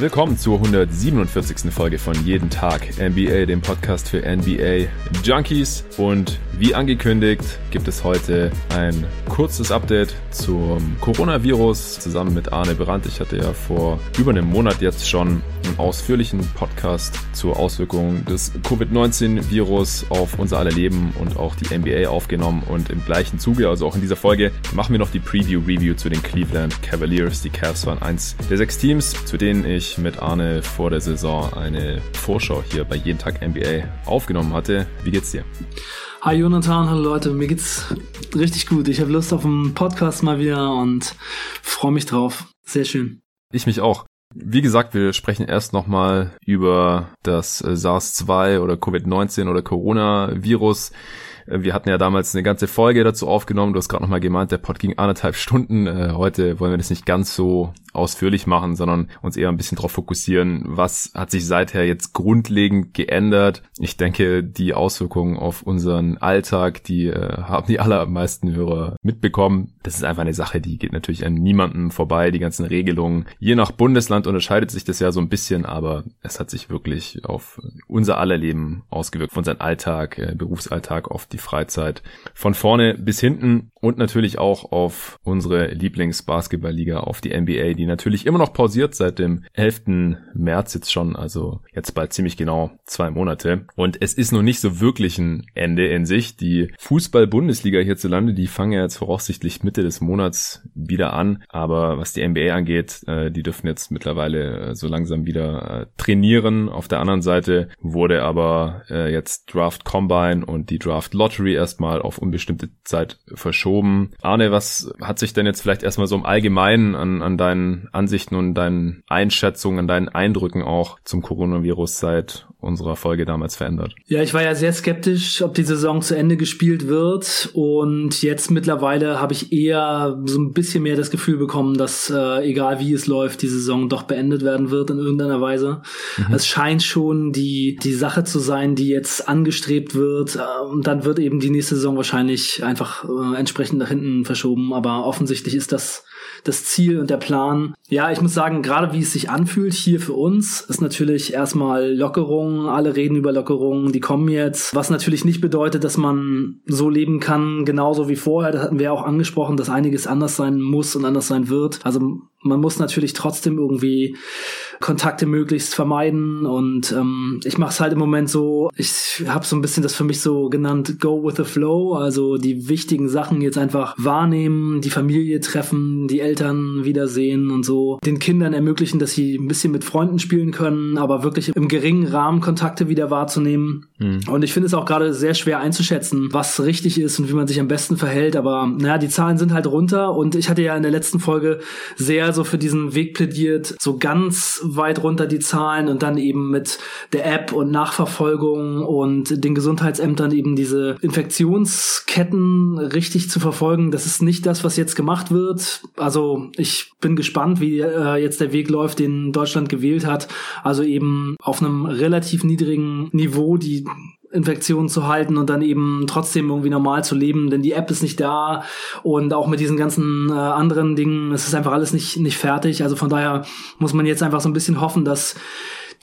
Willkommen zur 147. Folge von Jeden Tag NBA, dem Podcast für NBA Junkies. Und wie angekündigt gibt es heute ein kurzes Update zum Coronavirus zusammen mit Arne Brandt. Ich hatte ja vor über einem Monat jetzt schon einen ausführlichen Podcast zur Auswirkung des Covid-19-Virus auf unser aller Leben und auch die NBA aufgenommen. Und im gleichen Zuge, also auch in dieser Folge, machen wir noch die Preview-Review zu den Cleveland Cavaliers. Die Cavs waren eins der sechs Teams, zu denen ich mit Arne vor der Saison eine Vorschau hier bei Jeden Tag NBA aufgenommen hatte. Wie geht's dir? Hi Jonathan, hallo Leute, mir geht's richtig gut. Ich habe Lust auf einen Podcast mal wieder und freue mich drauf. Sehr schön. Ich mich auch. Wie gesagt, wir sprechen erst nochmal über das äh, SARS-2 oder Covid-19 oder Coronavirus. Äh, wir hatten ja damals eine ganze Folge dazu aufgenommen. Du hast gerade nochmal gemeint, der Pod ging anderthalb Stunden. Äh, heute wollen wir das nicht ganz so ausführlich machen, sondern uns eher ein bisschen darauf fokussieren, was hat sich seither jetzt grundlegend geändert. Ich denke, die Auswirkungen auf unseren Alltag, die äh, haben die allermeisten Hörer mitbekommen. Das ist einfach eine Sache, die geht natürlich an niemandem vorbei, die ganzen Regelungen. Je nach Bundesland unterscheidet sich das ja so ein bisschen, aber es hat sich wirklich auf unser aller Leben ausgewirkt, von seinem Alltag, äh, Berufsalltag, auf die Freizeit, von vorne bis hinten und natürlich auch auf unsere Lieblingsbasketballliga, auf die NBA, die natürlich immer noch pausiert seit dem 11. März jetzt schon, also jetzt bald ziemlich genau zwei Monate. Und es ist noch nicht so wirklich ein Ende in sich. Die Fußball-Bundesliga hierzulande, die fangen ja jetzt voraussichtlich Mitte des Monats wieder an. Aber was die NBA angeht, äh, die dürfen jetzt mittlerweile äh, so langsam wieder äh, trainieren. Auf der anderen Seite wurde aber jetzt Draft Combine und die Draft Lottery erstmal auf unbestimmte Zeit verschoben. Arne, was hat sich denn jetzt vielleicht erstmal so im Allgemeinen an, an deinen Ansichten und deinen Einschätzungen, deinen Eindrücken auch zum Coronavirus seit unserer Folge damals verändert? Ja, ich war ja sehr skeptisch, ob die Saison zu Ende gespielt wird und jetzt mittlerweile habe ich eher so ein bisschen mehr das Gefühl bekommen, dass äh, egal wie es läuft, die Saison doch beendet werden wird in irgendeiner Weise. Mhm. Es scheint schon die die Sache zu sein, die jetzt angestrebt wird äh, und dann wird eben die nächste Saison wahrscheinlich einfach äh, entsprechend nach hinten verschoben, aber offensichtlich ist das das Ziel und der Plan. Ja, ich muss sagen, gerade wie es sich anfühlt hier für uns, ist natürlich erstmal Lockerung. Alle reden über Lockerungen, die kommen jetzt. Was natürlich nicht bedeutet, dass man so leben kann, genauso wie vorher. Das hatten wir auch angesprochen, dass einiges anders sein muss und anders sein wird. Also man muss natürlich trotzdem irgendwie Kontakte möglichst vermeiden und ähm, ich mache es halt im Moment so, ich habe so ein bisschen das für mich so genannt Go with the Flow, also die wichtigen Sachen jetzt einfach wahrnehmen, die Familie treffen, die Eltern wiedersehen und so, den Kindern ermöglichen, dass sie ein bisschen mit Freunden spielen können, aber wirklich im geringen Rahmen Kontakte wieder wahrzunehmen. Mhm. Und ich finde es auch gerade sehr schwer einzuschätzen, was richtig ist und wie man sich am besten verhält, aber naja, die Zahlen sind halt runter und ich hatte ja in der letzten Folge sehr so für diesen Weg plädiert, so ganz weit runter die Zahlen und dann eben mit der App und Nachverfolgung und den Gesundheitsämtern eben diese Infektionsketten richtig zu verfolgen. Das ist nicht das, was jetzt gemacht wird. Also ich bin gespannt, wie äh, jetzt der Weg läuft, den Deutschland gewählt hat. Also eben auf einem relativ niedrigen Niveau die Infektionen zu halten und dann eben trotzdem irgendwie normal zu leben, denn die App ist nicht da und auch mit diesen ganzen äh, anderen Dingen, es ist einfach alles nicht, nicht fertig. Also von daher muss man jetzt einfach so ein bisschen hoffen, dass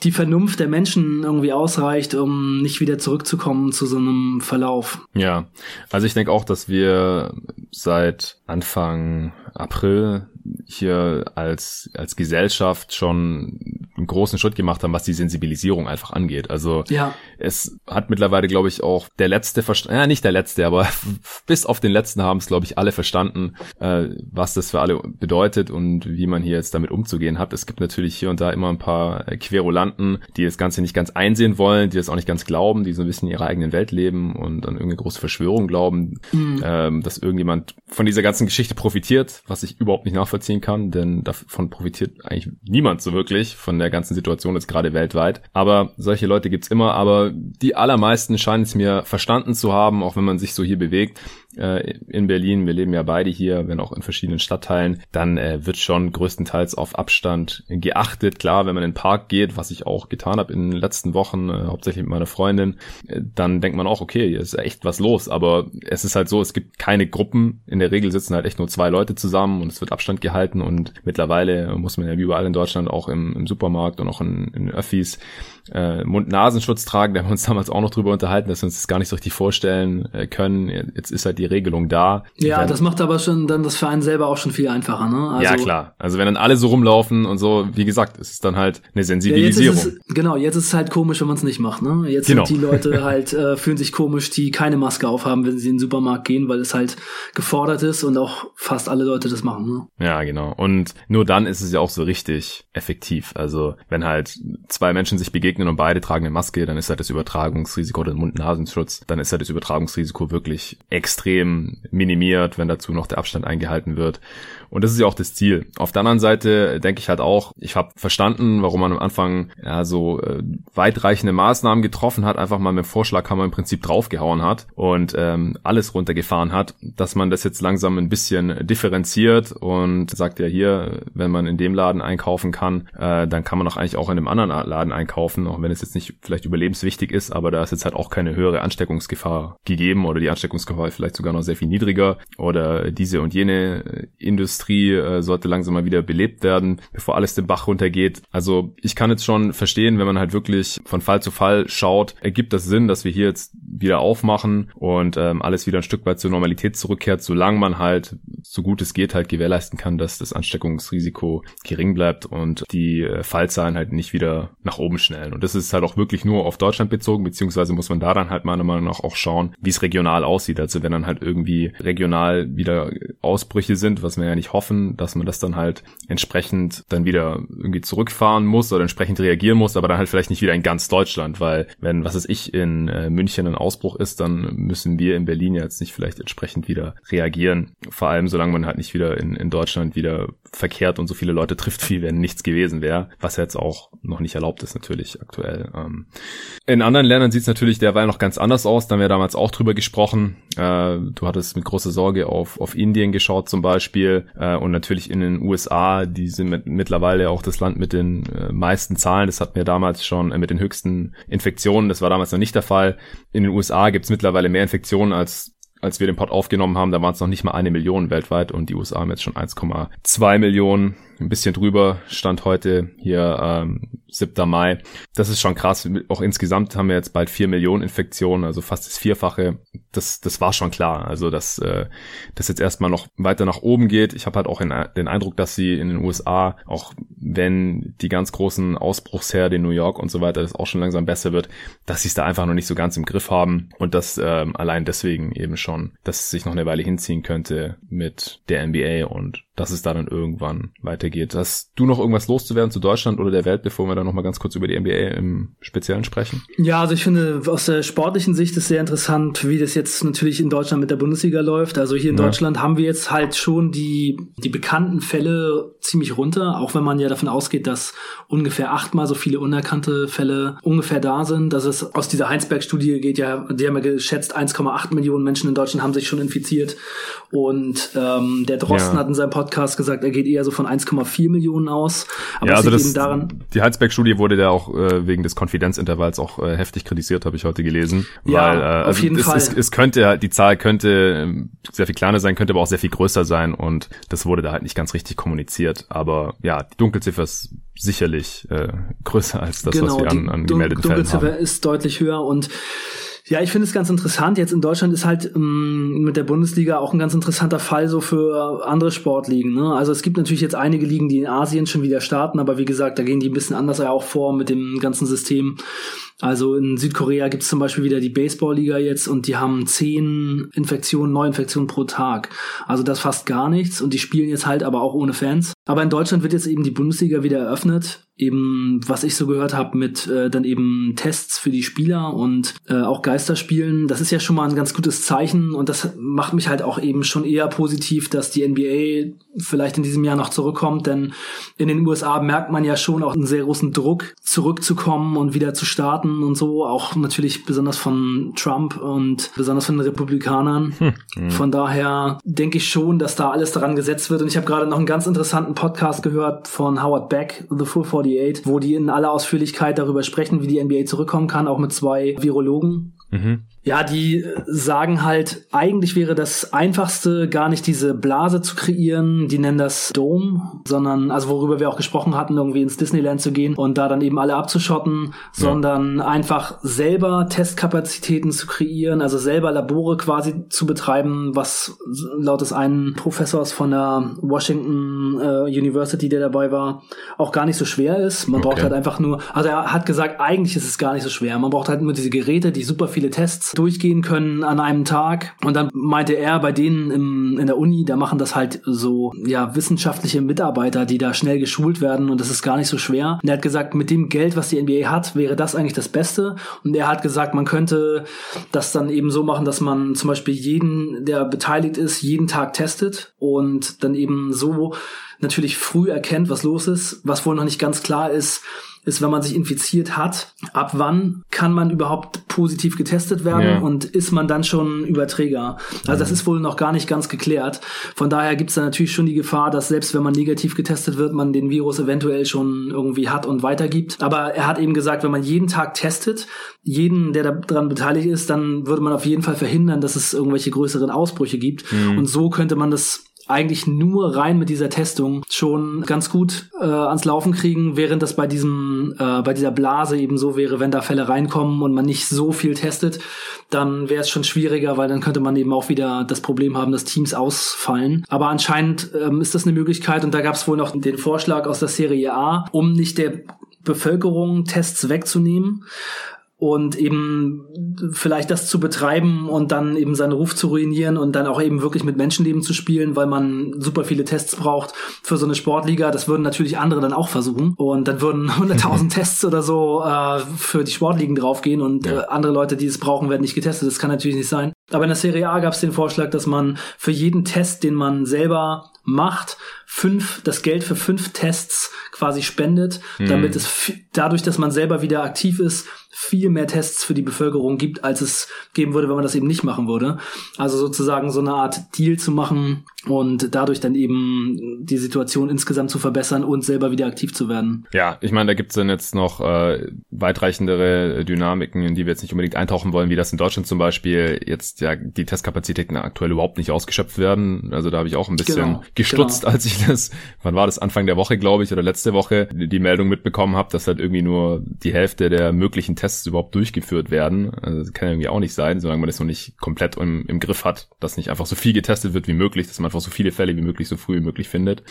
die Vernunft der Menschen irgendwie ausreicht, um nicht wieder zurückzukommen zu so einem Verlauf. Ja, also ich denke auch, dass wir seit Anfang April hier als, als Gesellschaft schon einen großen Schritt gemacht haben, was die Sensibilisierung einfach angeht. Also ja. es hat mittlerweile, glaube ich, auch der letzte verstanden, ja nicht der letzte, aber bis auf den letzten haben es, glaube ich, alle verstanden, äh, was das für alle bedeutet und wie man hier jetzt damit umzugehen hat. Es gibt natürlich hier und da immer ein paar Querulanten, die das Ganze nicht ganz einsehen wollen, die das auch nicht ganz glauben, die so ein bisschen in ihrer eigenen Welt leben und an irgendeine große Verschwörung glauben, mhm. ähm, dass irgendjemand von dieser ganzen Geschichte profitiert, was ich überhaupt nicht nachvollziehen kann, denn davon profitiert eigentlich niemand so wirklich von der der ganzen Situation jetzt gerade weltweit. Aber solche Leute gibt's immer, aber die allermeisten scheinen es mir verstanden zu haben, auch wenn man sich so hier bewegt. Äh, in Berlin, wir leben ja beide hier, wenn auch in verschiedenen Stadtteilen, dann äh, wird schon größtenteils auf Abstand geachtet. Klar, wenn man in den Park geht, was ich auch getan habe in den letzten Wochen, äh, hauptsächlich mit meiner Freundin, äh, dann denkt man auch, okay, hier ist echt was los. Aber es ist halt so, es gibt keine Gruppen. In der Regel sitzen halt echt nur zwei Leute zusammen und es wird Abstand gehalten und mittlerweile muss man ja wie überall in Deutschland auch im, im Supermarkt und auch in, in Öffis äh, Mund-Nasenschutz tragen. Da haben wir uns damals auch noch drüber unterhalten, dass wir uns das gar nicht so richtig vorstellen äh, können. Jetzt ist halt die Regelung da. Ja, dann, das macht aber schon dann das Verein selber auch schon viel einfacher, ne? Also, ja, klar. Also wenn dann alle so rumlaufen und so, wie gesagt, ist es dann halt eine Sensibilisierung. Ja, jetzt es, genau, jetzt ist es halt komisch, wenn man es nicht macht, ne? Jetzt genau. sind die Leute halt, äh, fühlen sich komisch, die keine Maske aufhaben, wenn sie in den Supermarkt gehen, weil es halt gefordert ist und auch fast alle Leute das machen, ne? Ja, genau. Und nur dann ist es ja auch so richtig effektiv. Also wenn halt zwei Menschen sich begegnen und beide tragen eine Maske, dann ist halt das Übertragungsrisiko oder Mund-Nasenschutz, dann ist halt das Übertragungsrisiko wirklich extrem minimiert, wenn dazu noch der Abstand eingehalten wird. Und das ist ja auch das Ziel. Auf der anderen Seite denke ich halt auch, ich habe verstanden, warum man am Anfang ja so äh, weitreichende Maßnahmen getroffen hat, einfach mal mit dem Vorschlaghammer im Prinzip draufgehauen hat und ähm, alles runtergefahren hat, dass man das jetzt langsam ein bisschen differenziert und sagt ja hier, wenn man in dem Laden einkaufen kann, äh, dann kann man auch eigentlich auch in einem anderen Laden einkaufen, auch wenn es jetzt nicht vielleicht überlebenswichtig ist, aber da ist jetzt halt auch keine höhere Ansteckungsgefahr gegeben oder die Ansteckungsgefahr vielleicht sogar noch sehr viel niedriger oder diese und jene Industrie Industrie äh, sollte langsam mal wieder belebt werden, bevor alles den Bach runtergeht. Also ich kann jetzt schon verstehen, wenn man halt wirklich von Fall zu Fall schaut, ergibt das Sinn, dass wir hier jetzt wieder aufmachen und ähm, alles wieder ein Stück weit zur Normalität zurückkehrt, solange man halt so gut es geht halt gewährleisten kann, dass das Ansteckungsrisiko gering bleibt und die äh, Fallzahlen halt nicht wieder nach oben schnellen. Und das ist halt auch wirklich nur auf Deutschland bezogen, beziehungsweise muss man da dann halt meiner Meinung nach auch schauen, wie es regional aussieht. Also wenn dann halt irgendwie regional wieder Ausbrüche sind, was man ja nicht nicht hoffen, dass man das dann halt entsprechend dann wieder irgendwie zurückfahren muss oder entsprechend reagieren muss, aber dann halt vielleicht nicht wieder in ganz Deutschland, weil wenn, was ist ich, in äh, München ein Ausbruch ist, dann müssen wir in Berlin jetzt nicht vielleicht entsprechend wieder reagieren. Vor allem, solange man halt nicht wieder in, in Deutschland wieder verkehrt und so viele Leute trifft, wie wenn nichts gewesen wäre, was jetzt auch noch nicht erlaubt ist natürlich aktuell. Ähm. In anderen Ländern sieht es natürlich derweil noch ganz anders aus, da haben wir damals auch drüber gesprochen. Äh, du hattest mit großer Sorge auf, auf Indien geschaut zum Beispiel äh, und natürlich in den USA, die sind mit, mittlerweile auch das Land mit den äh, meisten Zahlen, das hatten wir damals schon äh, mit den höchsten Infektionen, das war damals noch nicht der Fall. In den USA gibt es mittlerweile mehr Infektionen als als wir den Pod aufgenommen haben, da waren es noch nicht mal eine Million weltweit. Und die USA haben jetzt schon 1,2 Millionen ein bisschen drüber, stand heute hier ähm, 7. Mai. Das ist schon krass. Auch insgesamt haben wir jetzt bald vier Millionen Infektionen, also fast das Vierfache. Das, das war schon klar. Also dass äh, das jetzt erstmal noch weiter nach oben geht. Ich habe halt auch in, den Eindruck, dass sie in den USA, auch wenn die ganz großen Ausbruchsherde in New York und so weiter, das auch schon langsam besser wird, dass sie es da einfach noch nicht so ganz im Griff haben und dass ähm, allein deswegen eben schon, dass es sich noch eine Weile hinziehen könnte mit der NBA und dass es da dann irgendwann weitergeht. Hast du noch irgendwas loszuwerden zu Deutschland oder der Welt, bevor wir dann nochmal ganz kurz über die NBA im Speziellen sprechen? Ja, also ich finde aus der sportlichen Sicht ist sehr interessant, wie das jetzt natürlich in Deutschland mit der Bundesliga läuft. Also hier in ja. Deutschland haben wir jetzt halt schon die, die bekannten Fälle ziemlich runter, auch wenn man ja davon ausgeht, dass ungefähr achtmal so viele unerkannte Fälle ungefähr da sind. Das ist aus dieser Heinsberg-Studie geht ja, die haben ja geschätzt, 1,8 Millionen Menschen in Deutschland haben sich schon infiziert. Und ähm, der Drosten ja. hat in seinem Podcast Podcast gesagt, er geht eher so von 1,4 Millionen aus. Aber ja, also das, daran die Heinsberg-Studie wurde ja auch äh, wegen des Konfidenzintervalls auch äh, heftig kritisiert, habe ich heute gelesen. Ja, weil, äh, auf also jeden es, Fall. Es, es könnte, die Zahl könnte äh, sehr viel kleiner sein, könnte aber auch sehr viel größer sein und das wurde da halt nicht ganz richtig kommuniziert. Aber ja, die Dunkelziffer ist sicherlich äh, größer als das, genau, was wir an, an gemeldeten Fällen haben. Die Dunkelziffer ist deutlich höher und ja, ich finde es ganz interessant. Jetzt in Deutschland ist halt ähm, mit der Bundesliga auch ein ganz interessanter Fall so für andere Sportligen. Ne? Also es gibt natürlich jetzt einige Ligen, die in Asien schon wieder starten, aber wie gesagt, da gehen die ein bisschen anders auch vor mit dem ganzen System. Also in Südkorea gibt es zum Beispiel wieder die Baseballliga jetzt und die haben zehn Infektionen, Neuinfektionen pro Tag. Also das fast gar nichts und die spielen jetzt halt aber auch ohne Fans. Aber in Deutschland wird jetzt eben die Bundesliga wieder eröffnet. Eben, was ich so gehört habe, mit äh, dann eben Tests für die Spieler und äh, auch Geisterspielen. Das ist ja schon mal ein ganz gutes Zeichen und das macht mich halt auch eben schon eher positiv, dass die NBA vielleicht in diesem Jahr noch zurückkommt, denn in den USA merkt man ja schon auch einen sehr großen Druck, zurückzukommen und wieder zu starten und so, auch natürlich besonders von Trump und besonders von den Republikanern. Hm. Von daher denke ich schon, dass da alles daran gesetzt wird und ich habe gerade noch einen ganz interessanten Podcast gehört von Howard Beck, The Full 48, wo die in aller Ausführlichkeit darüber sprechen, wie die NBA zurückkommen kann, auch mit zwei Virologen. Mhm. Ja, die sagen halt, eigentlich wäre das einfachste gar nicht diese Blase zu kreieren, die nennen das Dome, sondern, also worüber wir auch gesprochen hatten, irgendwie ins Disneyland zu gehen und da dann eben alle abzuschotten, ja. sondern einfach selber Testkapazitäten zu kreieren, also selber Labore quasi zu betreiben, was laut des einen Professors von der Washington äh, University, der dabei war, auch gar nicht so schwer ist. Man okay. braucht halt einfach nur, also er hat gesagt, eigentlich ist es gar nicht so schwer. Man braucht halt nur diese Geräte, die super viele Tests durchgehen können an einem Tag. Und dann meinte er, bei denen im, in der Uni, da machen das halt so, ja, wissenschaftliche Mitarbeiter, die da schnell geschult werden und das ist gar nicht so schwer. Und er hat gesagt, mit dem Geld, was die NBA hat, wäre das eigentlich das Beste. Und er hat gesagt, man könnte das dann eben so machen, dass man zum Beispiel jeden, der beteiligt ist, jeden Tag testet und dann eben so natürlich früh erkennt, was los ist. Was wohl noch nicht ganz klar ist, ist, wenn man sich infiziert hat, ab wann kann man überhaupt positiv getestet werden ja. und ist man dann schon Überträger? Also das ist wohl noch gar nicht ganz geklärt. Von daher gibt es da natürlich schon die Gefahr, dass selbst wenn man negativ getestet wird, man den Virus eventuell schon irgendwie hat und weitergibt. Aber er hat eben gesagt, wenn man jeden Tag testet, jeden, der daran beteiligt ist, dann würde man auf jeden Fall verhindern, dass es irgendwelche größeren Ausbrüche gibt. Mhm. Und so könnte man das eigentlich nur rein mit dieser Testung schon ganz gut äh, ans Laufen kriegen, während das bei diesem äh, bei dieser Blase eben so wäre, wenn da Fälle reinkommen und man nicht so viel testet, dann wäre es schon schwieriger, weil dann könnte man eben auch wieder das Problem haben, dass Teams ausfallen. Aber anscheinend ähm, ist das eine Möglichkeit und da gab es wohl noch den Vorschlag aus der Serie A, um nicht der Bevölkerung Tests wegzunehmen, und eben vielleicht das zu betreiben und dann eben seinen Ruf zu ruinieren und dann auch eben wirklich mit Menschenleben zu spielen, weil man super viele Tests braucht für so eine Sportliga. Das würden natürlich andere dann auch versuchen und dann würden 100.000 Tests oder so äh, für die Sportligen draufgehen und ja. äh, andere Leute, die es brauchen, werden nicht getestet. Das kann natürlich nicht sein. Aber in der Serie A gab es den Vorschlag, dass man für jeden Test, den man selber macht, fünf, das Geld für fünf Tests quasi spendet, mhm. damit es dadurch, dass man selber wieder aktiv ist, viel mehr Tests für die Bevölkerung gibt, als es geben würde, wenn man das eben nicht machen würde. Also sozusagen so eine Art Deal zu machen und dadurch dann eben die Situation insgesamt zu verbessern und selber wieder aktiv zu werden. Ja, ich meine, da gibt's dann jetzt noch äh, weitreichendere Dynamiken, in die wir jetzt nicht unbedingt eintauchen wollen, wie das in Deutschland zum Beispiel jetzt ja die Testkapazitäten aktuell überhaupt nicht ausgeschöpft werden. Also da habe ich auch ein bisschen genau, gestutzt, genau. als ich das, wann war das, Anfang der Woche, glaube ich, oder letzte Woche, die Meldung mitbekommen habe, dass halt irgendwie nur die Hälfte der möglichen Tests überhaupt durchgeführt werden. Also das kann irgendwie auch nicht sein, solange man das noch nicht komplett im, im Griff hat, dass nicht einfach so viel getestet wird wie möglich, dass man einfach so viele Fälle wie möglich so früh wie möglich findet.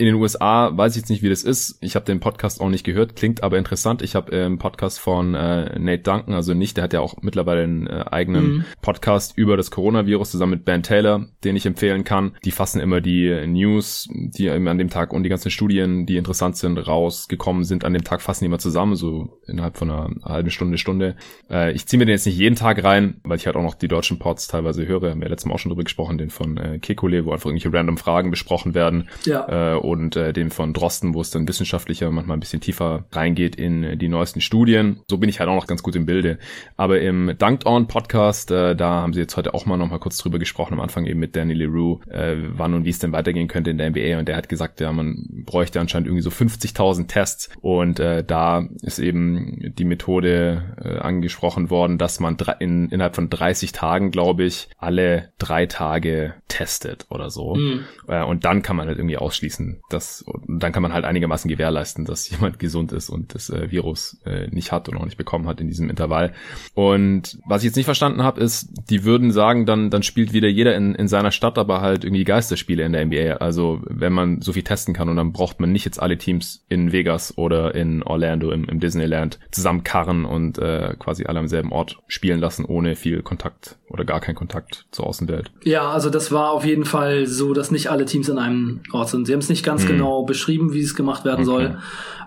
In den USA weiß ich jetzt nicht, wie das ist. Ich habe den Podcast auch nicht gehört, klingt aber interessant. Ich habe im Podcast von äh, Nate Duncan, also nicht, der hat ja auch mittlerweile einen äh, eigenen mhm. Podcast über das Coronavirus zusammen mit Ben Taylor, den ich empfehlen kann. Die fassen immer die News, die eben an dem Tag und die ganzen Studien, die interessant sind, rausgekommen sind, an dem Tag fassen die immer zusammen, so innerhalb von einer halben Stunde, Stunde. Äh, ich ziehe mir den jetzt nicht jeden Tag rein, weil ich halt auch noch die deutschen Pods teilweise höre. Haben wir letztes Mal auch schon drüber gesprochen, den von äh, Kekule, wo einfach irgendwelche random Fragen besprochen werden. Ja. Äh, und äh, den von Drosten, wo es dann wissenschaftlicher, manchmal ein bisschen tiefer reingeht in äh, die neuesten Studien. So bin ich halt auch noch ganz gut im Bilde. Aber im Dunked On Podcast, äh, da haben sie jetzt heute auch mal noch mal kurz drüber gesprochen, am Anfang eben mit Danny LeRoux, äh, wann und wie es denn weitergehen könnte in der NBA. Und der hat gesagt, ja, man bräuchte anscheinend irgendwie so 50.000 Tests. Und äh, da ist eben die Methode äh, angesprochen worden, dass man in, innerhalb von 30 Tagen, glaube ich, alle drei Tage testet oder so. Mhm. Äh, und dann kann man halt irgendwie ausschließen, dass und dann kann man halt einigermaßen gewährleisten, dass jemand gesund ist und das äh, Virus äh, nicht hat und auch nicht bekommen hat in diesem Intervall. Und was ich jetzt nicht verstanden habe, ist, die würden sagen, dann, dann spielt wieder jeder in, in seiner Stadt, aber halt irgendwie Geisterspiele in der NBA. Also wenn man so viel testen kann und dann braucht man nicht jetzt alle Teams in Vegas oder in Orlando im, im Disneyland zusammenkarren und äh, quasi alle am selben Ort spielen lassen, ohne viel Kontakt oder gar kein Kontakt zur Außenwelt. Ja, also das war auf jeden Fall so, dass nicht alle Teams in einem Ort sind. Sie haben es nicht ganz hm. genau beschrieben, wie es gemacht werden okay. soll,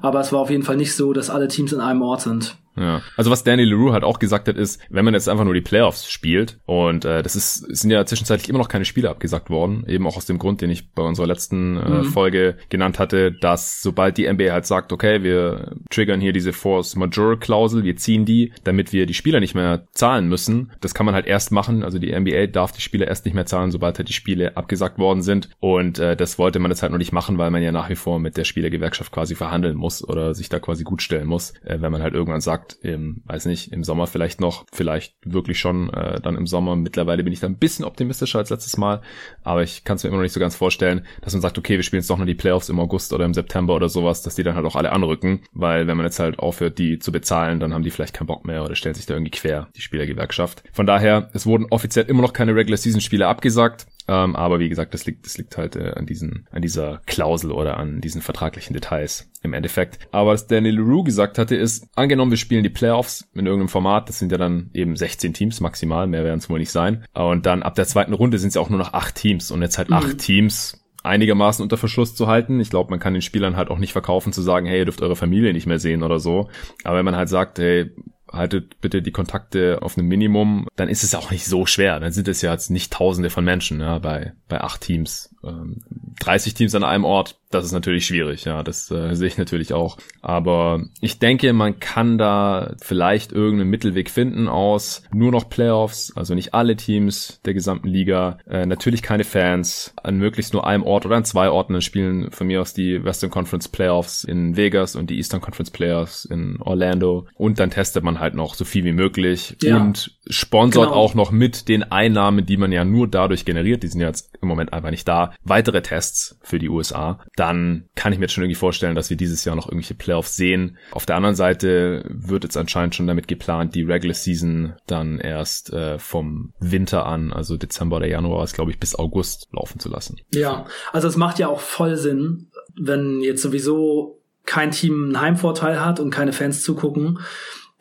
aber es war auf jeden Fall nicht so, dass alle Teams in einem Ort sind. Ja. Also was Danny LaRue halt auch gesagt hat, ist, wenn man jetzt einfach nur die Playoffs spielt und äh, das ist, sind ja zwischenzeitlich immer noch keine Spiele abgesagt worden, eben auch aus dem Grund, den ich bei unserer letzten äh, mhm. Folge genannt hatte, dass sobald die NBA halt sagt, okay, wir triggern hier diese Force Majeure Klausel, wir ziehen die, damit wir die Spieler nicht mehr zahlen müssen. Das kann man halt erst machen, also die NBA darf die Spieler erst nicht mehr zahlen, sobald halt die Spiele abgesagt worden sind und äh, das wollte man jetzt halt noch nicht machen, weil man ja nach wie vor mit der Spielergewerkschaft quasi verhandeln muss oder sich da quasi gut stellen muss, äh, wenn man halt irgendwann sagt, im, weiß nicht, im Sommer vielleicht noch, vielleicht wirklich schon äh, dann im Sommer. Mittlerweile bin ich da ein bisschen optimistischer als letztes Mal, aber ich kann es mir immer noch nicht so ganz vorstellen, dass man sagt, okay, wir spielen jetzt doch noch die Playoffs im August oder im September oder sowas, dass die dann halt auch alle anrücken, weil wenn man jetzt halt aufhört, die zu bezahlen, dann haben die vielleicht keinen Bock mehr oder stellen sich da irgendwie quer, die Spielergewerkschaft. Von daher, es wurden offiziell immer noch keine Regular Season Spiele abgesagt. Ähm, aber wie gesagt, das liegt, das liegt halt äh, an diesen, an dieser Klausel oder an diesen vertraglichen Details im Endeffekt. Aber was Daniel Leroux gesagt hatte, ist, angenommen, wir spielen die Playoffs in irgendeinem Format, das sind ja dann eben 16 Teams maximal, mehr werden es wohl nicht sein. Und dann ab der zweiten Runde sind es ja auch nur noch acht Teams und jetzt halt mhm. acht Teams einigermaßen unter Verschluss zu halten. Ich glaube, man kann den Spielern halt auch nicht verkaufen zu sagen, hey, ihr dürft eure Familie nicht mehr sehen oder so. Aber wenn man halt sagt, hey, haltet bitte die Kontakte auf einem Minimum, dann ist es auch nicht so schwer. Dann sind es ja jetzt nicht tausende von Menschen ja, bei, bei acht Teams. Ähm, 30 Teams an einem Ort, das ist natürlich schwierig, ja, das äh, sehe ich natürlich auch. Aber ich denke, man kann da vielleicht irgendeinen Mittelweg finden aus nur noch Playoffs, also nicht alle Teams der gesamten Liga, äh, natürlich keine Fans, an möglichst nur einem Ort oder an zwei Orten. Dann spielen von mir aus die Western Conference Playoffs in Vegas und die Eastern Conference Playoffs in Orlando. Und dann testet man halt noch so viel wie möglich ja. und sponsort genau. auch noch mit den Einnahmen, die man ja nur dadurch generiert, die sind ja jetzt im Moment einfach nicht da, weitere Tests für die USA. Dann kann ich mir jetzt schon irgendwie vorstellen, dass wir dieses Jahr noch irgendwelche Playoffs sehen. Auf der anderen Seite wird jetzt anscheinend schon damit geplant, die Regular Season dann erst äh, vom Winter an, also Dezember oder Januar, ist glaube ich bis August laufen zu lassen. Ja, also es macht ja auch voll Sinn, wenn jetzt sowieso kein Team einen Heimvorteil hat und keine Fans zugucken,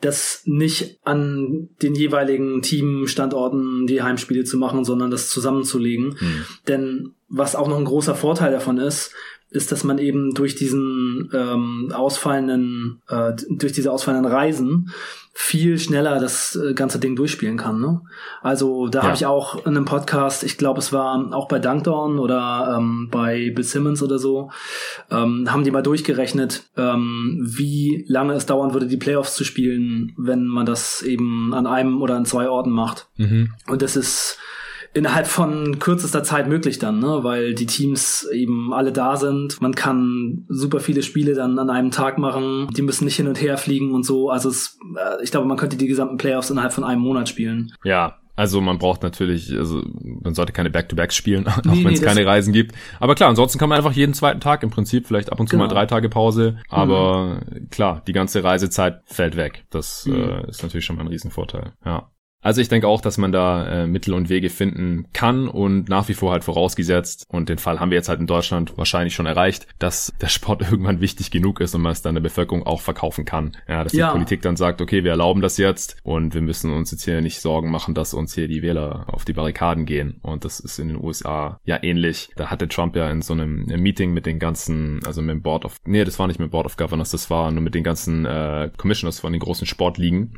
das nicht an den jeweiligen Teamstandorten die Heimspiele zu machen, sondern das zusammenzulegen. Hm. Denn was auch noch ein großer Vorteil davon ist, ist, dass man eben durch diesen ähm, ausfallenden, äh, durch diese ausfallenden Reisen viel schneller das äh, ganze Ding durchspielen kann. Ne? Also da ja. habe ich auch in einem Podcast, ich glaube, es war auch bei Dunkdown oder ähm, bei Bill Simmons oder so, ähm, haben die mal durchgerechnet, ähm, wie lange es dauern würde, die Playoffs zu spielen, wenn man das eben an einem oder an zwei Orten macht. Mhm. Und das ist innerhalb von kürzester Zeit möglich dann, ne? weil die Teams eben alle da sind. Man kann super viele Spiele dann an einem Tag machen. Die müssen nicht hin und her fliegen und so. Also es, äh, ich glaube, man könnte die gesamten Playoffs innerhalb von einem Monat spielen. Ja, also man braucht natürlich, also man sollte keine Back-to-Backs spielen, auch nee, wenn es nee, keine Reisen gibt. Aber klar, ansonsten kann man einfach jeden zweiten Tag im Prinzip, vielleicht ab und zu genau. mal drei Tage Pause. Aber mhm. klar, die ganze Reisezeit fällt weg. Das mhm. äh, ist natürlich schon mal ein Riesenvorteil. Ja. Also ich denke auch, dass man da äh, Mittel und Wege finden kann und nach wie vor halt vorausgesetzt, und den Fall haben wir jetzt halt in Deutschland wahrscheinlich schon erreicht, dass der Sport irgendwann wichtig genug ist und man es dann der Bevölkerung auch verkaufen kann. Ja, dass ja. die Politik dann sagt, okay, wir erlauben das jetzt und wir müssen uns jetzt hier nicht Sorgen machen, dass uns hier die Wähler auf die Barrikaden gehen. Und das ist in den USA ja ähnlich. Da hatte Trump ja in so einem Meeting mit den ganzen, also mit dem Board of, nee, das war nicht mit dem Board of Governors, das war nur mit den ganzen äh, Commissioners von den großen Sportligen.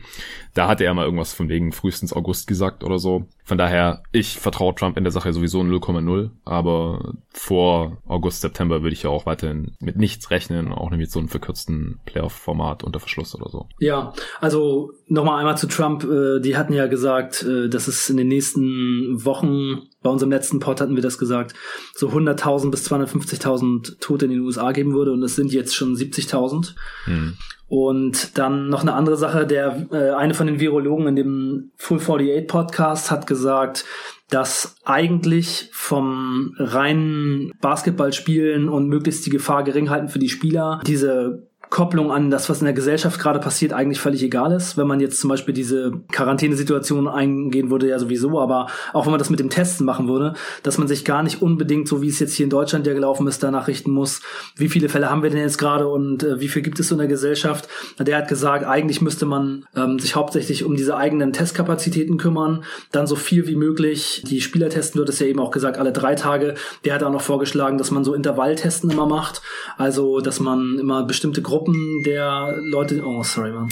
Da hatte er mal irgendwas von wegen früh frühestens August gesagt oder so. Von daher, ich vertraue Trump in der Sache sowieso 0,0, aber vor August, September würde ich ja auch weiterhin mit nichts rechnen, auch nicht mit so einem verkürzten Playoff-Format unter Verschluss oder so. Ja, also nochmal einmal zu Trump, äh, die hatten ja gesagt, äh, dass es in den nächsten Wochen, bei unserem letzten Pod hatten wir das gesagt, so 100.000 bis 250.000 Tote in den USA geben würde und es sind jetzt schon 70.000. Hm. Und dann noch eine andere Sache, der äh, eine von den Virologen in dem Full 48 Podcast hat gesagt, dass eigentlich vom reinen Basketballspielen und möglichst die Gefahr gering halten für die Spieler diese Kopplung an das, was in der Gesellschaft gerade passiert, eigentlich völlig egal ist. Wenn man jetzt zum Beispiel diese Quarantänesituation eingehen würde, ja sowieso, aber auch wenn man das mit dem Testen machen würde, dass man sich gar nicht unbedingt, so wie es jetzt hier in Deutschland ja gelaufen ist, danach richten muss, wie viele Fälle haben wir denn jetzt gerade und äh, wie viel gibt es in der Gesellschaft. Der hat gesagt, eigentlich müsste man ähm, sich hauptsächlich um diese eigenen Testkapazitäten kümmern, dann so viel wie möglich die Spieler testen wird, es ja eben auch gesagt, alle drei Tage. Der hat auch noch vorgeschlagen, dass man so Intervalltesten immer macht, also dass man immer bestimmte Gruppen Gruppen der Leute, oh sorry, man.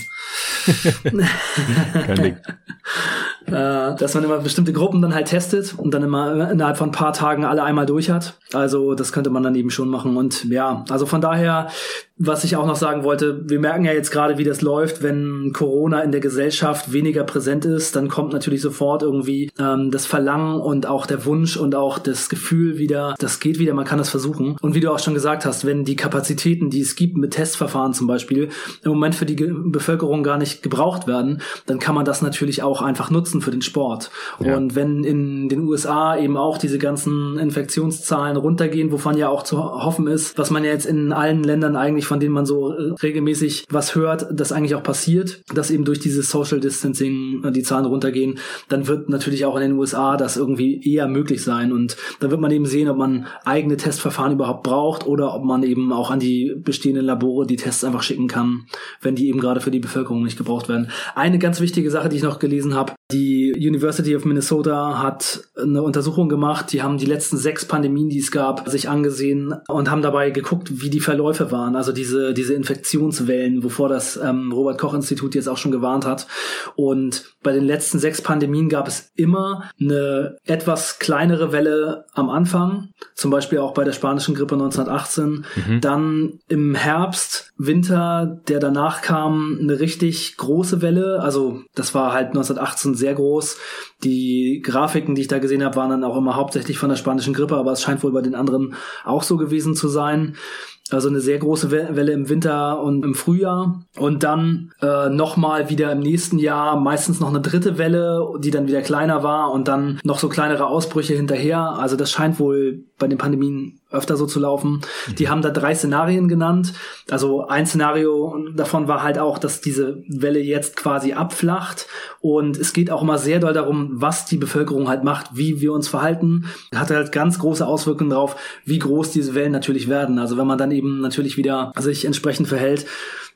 Kein Ding. äh, dass man immer bestimmte Gruppen dann halt testet und dann immer innerhalb von ein paar Tagen alle einmal durch hat. Also das könnte man dann eben schon machen. Und ja, also von daher was ich auch noch sagen wollte, wir merken ja jetzt gerade, wie das läuft, wenn Corona in der Gesellschaft weniger präsent ist, dann kommt natürlich sofort irgendwie ähm, das Verlangen und auch der Wunsch und auch das Gefühl wieder, das geht wieder, man kann das versuchen. Und wie du auch schon gesagt hast, wenn die Kapazitäten, die es gibt mit Testverfahren zum Beispiel, im Moment für die Ge Bevölkerung gar nicht gebraucht werden, dann kann man das natürlich auch einfach nutzen für den Sport. Ja. Und wenn in den USA eben auch diese ganzen Infektionszahlen runtergehen, wovon ja auch zu hoffen ist, was man ja jetzt in allen Ländern eigentlich von denen man so äh, regelmäßig was hört, das eigentlich auch passiert, dass eben durch dieses Social Distancing äh, die Zahlen runtergehen, dann wird natürlich auch in den USA das irgendwie eher möglich sein und dann wird man eben sehen, ob man eigene Testverfahren überhaupt braucht oder ob man eben auch an die bestehenden Labore die Tests einfach schicken kann, wenn die eben gerade für die Bevölkerung nicht gebraucht werden. Eine ganz wichtige Sache, die ich noch gelesen habe, die University of Minnesota hat eine Untersuchung gemacht, die haben die letzten sechs Pandemien, die es gab, sich angesehen und haben dabei geguckt, wie die Verläufe waren. Also diese, diese Infektionswellen, wovor das ähm, Robert Koch Institut jetzt auch schon gewarnt hat. Und bei den letzten sechs Pandemien gab es immer eine etwas kleinere Welle am Anfang, zum Beispiel auch bei der spanischen Grippe 1918. Mhm. Dann im Herbst, Winter, der danach kam, eine richtig große Welle. Also das war halt 1918 sehr groß. Die Grafiken, die ich da gesehen habe, waren dann auch immer hauptsächlich von der spanischen Grippe, aber es scheint wohl bei den anderen auch so gewesen zu sein. Also eine sehr große Welle im Winter und im Frühjahr. Und dann äh, nochmal wieder im nächsten Jahr meistens noch eine dritte Welle, die dann wieder kleiner war und dann noch so kleinere Ausbrüche hinterher. Also das scheint wohl bei den Pandemien öfter so zu laufen. Mhm. Die haben da drei Szenarien genannt. Also ein Szenario davon war halt auch, dass diese Welle jetzt quasi abflacht. Und es geht auch immer sehr doll darum, was die Bevölkerung halt macht, wie wir uns verhalten. Hat halt ganz große Auswirkungen darauf, wie groß diese Wellen natürlich werden. Also wenn man dann eben natürlich wieder sich entsprechend verhält,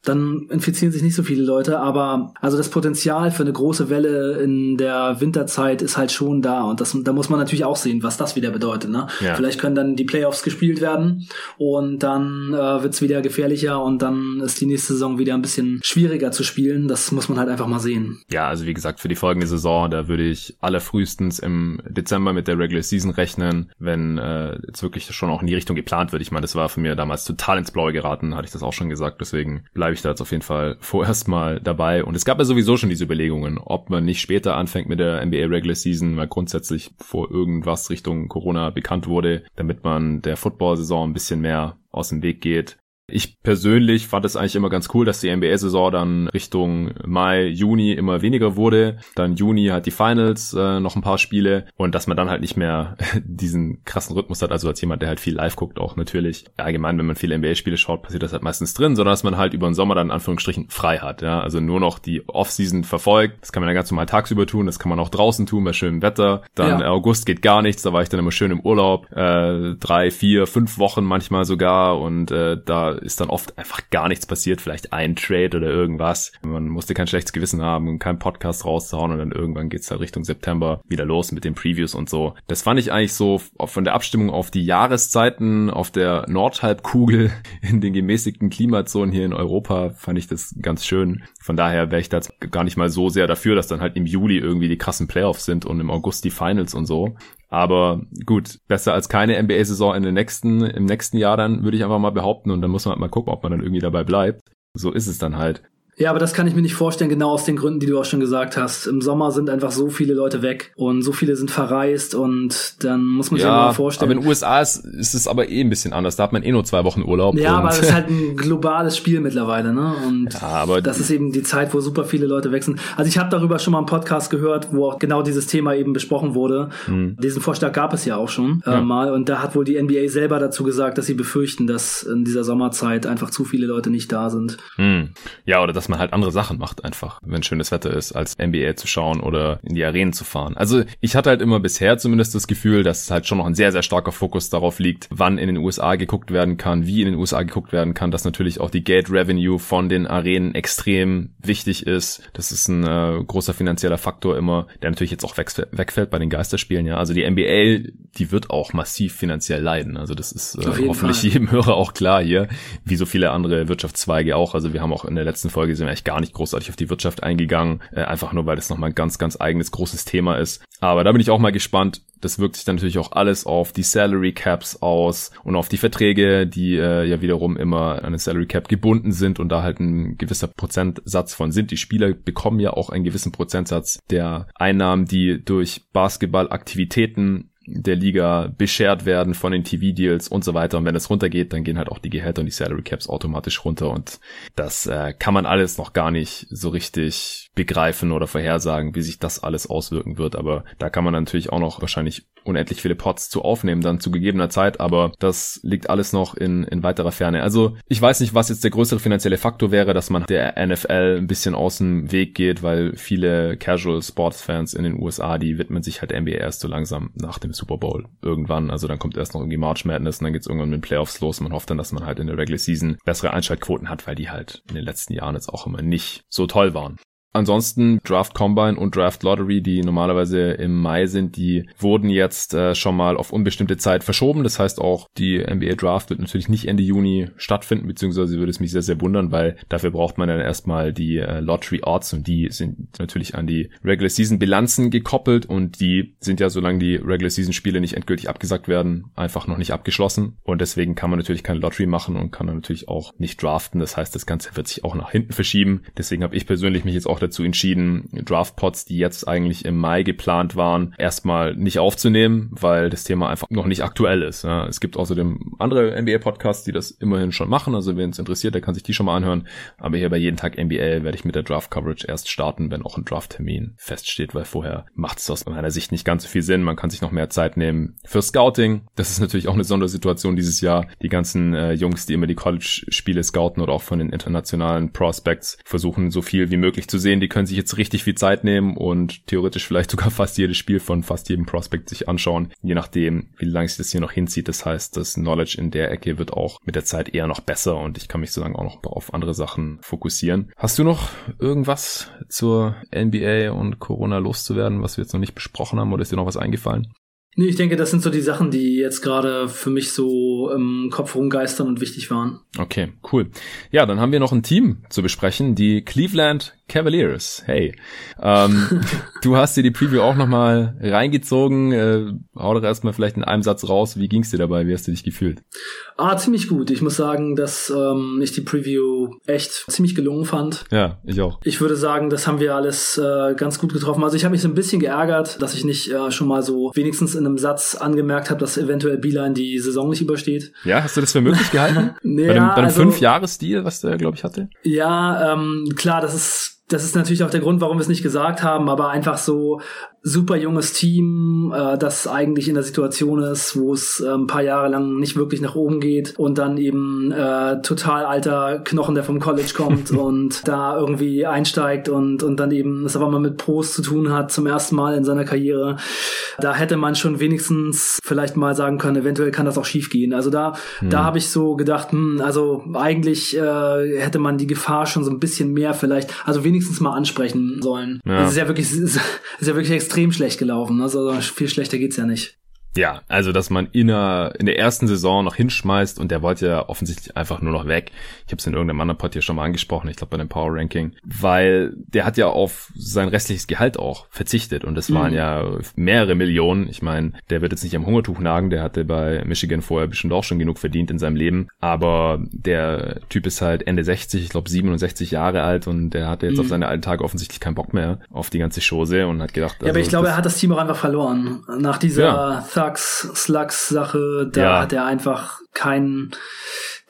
dann infizieren sich nicht so viele Leute, aber also das Potenzial für eine große Welle in der Winterzeit ist halt schon da und das, da muss man natürlich auch sehen, was das wieder bedeutet. Ne? Ja. Vielleicht können dann die Playoffs gespielt werden und dann äh, wird es wieder gefährlicher und dann ist die nächste Saison wieder ein bisschen schwieriger zu spielen. Das muss man halt einfach mal sehen. Ja, also wie gesagt, für die folgende Saison, da würde ich allerfrühestens im Dezember mit der Regular Season rechnen, wenn äh, jetzt wirklich schon auch in die Richtung geplant wird. Ich meine, das war für mir damals total ins Blaue geraten, hatte ich das auch schon gesagt, deswegen bleibe ich da jetzt auf jeden Fall vorerst mal dabei. Und es gab ja sowieso schon diese Überlegungen, ob man nicht später anfängt mit der NBA Regular Season, weil grundsätzlich vor irgendwas Richtung Corona bekannt wurde, damit man der Football-Saison ein bisschen mehr aus dem Weg geht. Ich persönlich fand es eigentlich immer ganz cool, dass die NBA-Saison dann Richtung Mai, Juni immer weniger wurde. Dann Juni halt die Finals, äh, noch ein paar Spiele und dass man dann halt nicht mehr diesen krassen Rhythmus hat, also als jemand, der halt viel live guckt auch natürlich. Allgemein, wenn man viele NBA-Spiele schaut, passiert das halt meistens drin, sondern dass man halt über den Sommer dann in Anführungsstrichen frei hat, ja. Also nur noch die Off-Season verfolgt. Das kann man dann ganz normal tagsüber tun, das kann man auch draußen tun bei schönem Wetter. Dann ja. August geht gar nichts, da war ich dann immer schön im Urlaub. Äh, drei, vier, fünf Wochen manchmal sogar und äh, da ist dann oft einfach gar nichts passiert, vielleicht ein Trade oder irgendwas. Man musste kein schlechtes Gewissen haben und keinen Podcast rauszuhauen und dann irgendwann geht's halt Richtung September wieder los mit den Previews und so. Das fand ich eigentlich so von der Abstimmung auf die Jahreszeiten auf der Nordhalbkugel in den gemäßigten Klimazonen hier in Europa fand ich das ganz schön. Von daher wäre ich da gar nicht mal so sehr dafür, dass dann halt im Juli irgendwie die krassen Playoffs sind und im August die Finals und so. Aber gut, besser als keine NBA-Saison in den nächsten, im nächsten Jahr dann, würde ich einfach mal behaupten. Und dann muss man halt mal gucken, ob man dann irgendwie dabei bleibt. So ist es dann halt. Ja, aber das kann ich mir nicht vorstellen, genau aus den Gründen, die du auch schon gesagt hast. Im Sommer sind einfach so viele Leute weg und so viele sind verreist und dann muss man sich ja, mal vorstellen. Aber in den USA ist, ist es aber eh ein bisschen anders. Da hat man eh nur zwei Wochen Urlaub. Ja, aber es ist halt ein globales Spiel mittlerweile, ne? Und ja, aber das ist eben die Zeit, wo super viele Leute sind. Also ich habe darüber schon mal einen Podcast gehört, wo auch genau dieses Thema eben besprochen wurde. Hm. Diesen Vorschlag gab es ja auch schon äh, ja. mal und da hat wohl die NBA selber dazu gesagt, dass sie befürchten, dass in dieser Sommerzeit einfach zu viele Leute nicht da sind. Hm. Ja, oder dass dass man halt andere Sachen macht einfach, wenn schönes Wetter ist, als NBA zu schauen oder in die Arenen zu fahren. Also ich hatte halt immer bisher zumindest das Gefühl, dass halt schon noch ein sehr, sehr starker Fokus darauf liegt, wann in den USA geguckt werden kann, wie in den USA geguckt werden kann, dass natürlich auch die Gate Revenue von den Arenen extrem wichtig ist. Das ist ein äh, großer finanzieller Faktor immer, der natürlich jetzt auch wegfällt bei den Geisterspielen, ja. Also die NBA, die wird auch massiv finanziell leiden. Also das ist äh, hoffentlich Fall. jedem Hörer auch klar hier, wie so viele andere Wirtschaftszweige auch. Also wir haben auch in der letzten Folge sind eigentlich gar nicht großartig auf die Wirtschaft eingegangen, äh, einfach nur, weil das nochmal ein ganz, ganz eigenes großes Thema ist. Aber da bin ich auch mal gespannt. Das wirkt sich dann natürlich auch alles auf die Salary Caps aus und auf die Verträge, die äh, ja wiederum immer an eine Salary Cap gebunden sind und da halt ein gewisser Prozentsatz von sind. Die Spieler bekommen ja auch einen gewissen Prozentsatz der Einnahmen, die durch Basketballaktivitäten der Liga beschert werden von den TV-Deals und so weiter. Und wenn es runtergeht, dann gehen halt auch die Gehälter und die Salary Caps automatisch runter. Und das äh, kann man alles noch gar nicht so richtig begreifen oder vorhersagen, wie sich das alles auswirken wird. Aber da kann man natürlich auch noch wahrscheinlich unendlich viele Pots zu aufnehmen, dann zu gegebener Zeit, aber das liegt alles noch in, in weiterer Ferne. Also ich weiß nicht, was jetzt der größere finanzielle Faktor wäre, dass man der NFL ein bisschen aus dem Weg geht, weil viele Casual Sports Fans in den USA, die widmen sich halt NBA erst so langsam nach dem Super Bowl irgendwann. Also dann kommt erst noch irgendwie March Madness und dann geht's irgendwann mit den Playoffs los. Man hofft dann, dass man halt in der Regular Season bessere Einschaltquoten hat, weil die halt in den letzten Jahren jetzt auch immer nicht so toll waren. Ansonsten Draft Combine und Draft Lottery, die normalerweise im Mai sind, die wurden jetzt äh, schon mal auf unbestimmte Zeit verschoben. Das heißt auch, die NBA Draft wird natürlich nicht Ende Juni stattfinden, beziehungsweise würde es mich sehr, sehr wundern, weil dafür braucht man dann erstmal die äh, Lottery Odds und die sind natürlich an die Regular Season Bilanzen gekoppelt und die sind ja, solange die Regular Season Spiele nicht endgültig abgesagt werden, einfach noch nicht abgeschlossen. Und deswegen kann man natürlich keine Lottery machen und kann dann natürlich auch nicht draften. Das heißt, das Ganze wird sich auch nach hinten verschieben. Deswegen habe ich persönlich mich jetzt auch dazu entschieden, Draftpots, die jetzt eigentlich im Mai geplant waren, erstmal nicht aufzunehmen, weil das Thema einfach noch nicht aktuell ist. Ja. Es gibt außerdem andere NBA-Podcasts, die das immerhin schon machen. Also wenn es interessiert, der kann sich die schon mal anhören. Aber hier bei jeden Tag NBA werde ich mit der Draft-Coverage erst starten, wenn auch ein Draft-Termin feststeht, weil vorher macht es aus meiner Sicht nicht ganz so viel Sinn. Man kann sich noch mehr Zeit nehmen für Scouting. Das ist natürlich auch eine Sondersituation dieses Jahr. Die ganzen äh, Jungs, die immer die College-Spiele scouten oder auch von den internationalen Prospects versuchen, so viel wie möglich zu sehen sehen, die können sich jetzt richtig viel Zeit nehmen und theoretisch vielleicht sogar fast jedes Spiel von fast jedem Prospect sich anschauen, je nachdem, wie lange sich das hier noch hinzieht. Das heißt, das Knowledge in der Ecke wird auch mit der Zeit eher noch besser und ich kann mich so lange auch noch auf andere Sachen fokussieren. Hast du noch irgendwas zur NBA und Corona loszuwerden, was wir jetzt noch nicht besprochen haben oder ist dir noch was eingefallen? Nee, ich denke, das sind so die Sachen, die jetzt gerade für mich so im Kopf rumgeistern und wichtig waren. Okay, cool. Ja, dann haben wir noch ein Team zu besprechen, die Cleveland Cavaliers. Hey, ähm, du hast dir die Preview auch nochmal reingezogen. Äh, hau doch erstmal vielleicht in einem Satz raus. Wie ging's dir dabei? Wie hast du dich gefühlt? Ah, ziemlich gut. Ich muss sagen, dass ähm, ich die Preview echt ziemlich gelungen fand. Ja, ich auch. Ich würde sagen, das haben wir alles äh, ganz gut getroffen. Also ich habe mich so ein bisschen geärgert, dass ich nicht äh, schon mal so wenigstens in einem Satz angemerkt habe, dass eventuell Beeline die Saison nicht übersteht. Ja, hast du das für möglich gehalten? nee, bei dem, bei dem also, Fünf-Jahres-Deal, was der, glaube ich, hatte? Ja, ähm, klar, das ist das ist natürlich auch der Grund, warum wir es nicht gesagt haben, aber einfach so super junges Team, äh, das eigentlich in der Situation ist, wo es äh, ein paar Jahre lang nicht wirklich nach oben geht und dann eben äh, total alter Knochen, der vom College kommt und da irgendwie einsteigt und, und dann eben das aber mal mit Pros zu tun hat zum ersten Mal in seiner Karriere. Da hätte man schon wenigstens vielleicht mal sagen können, eventuell kann das auch schief gehen. Also da, hm. da habe ich so gedacht, hm, also eigentlich äh, hätte man die Gefahr schon so ein bisschen mehr vielleicht, also wenigstens mal ansprechen sollen. Ja. Das ist ja wirklich, ist, ist ja wirklich extrem extrem schlecht gelaufen. Also viel schlechter geht's ja nicht. Ja, also dass man in der, in der ersten Saison noch hinschmeißt und der wollte ja offensichtlich einfach nur noch weg. Ich habe es in irgendeinem anderen Pod hier schon mal angesprochen, ich glaube bei dem Power Ranking, weil der hat ja auf sein restliches Gehalt auch verzichtet und das waren mhm. ja mehrere Millionen. Ich meine, der wird jetzt nicht am Hungertuch nagen, der hatte bei Michigan vorher bestimmt auch schon genug verdient in seinem Leben, aber der Typ ist halt Ende 60, ich glaube 67 Jahre alt und der hatte jetzt mhm. auf seine alten Tage offensichtlich keinen Bock mehr auf die ganze Chose und hat gedacht, ja, aber also ich glaube, er hat das Team auch einfach verloren nach dieser ja. Slugs, Slugs Sache, da ja. hat er einfach keinen,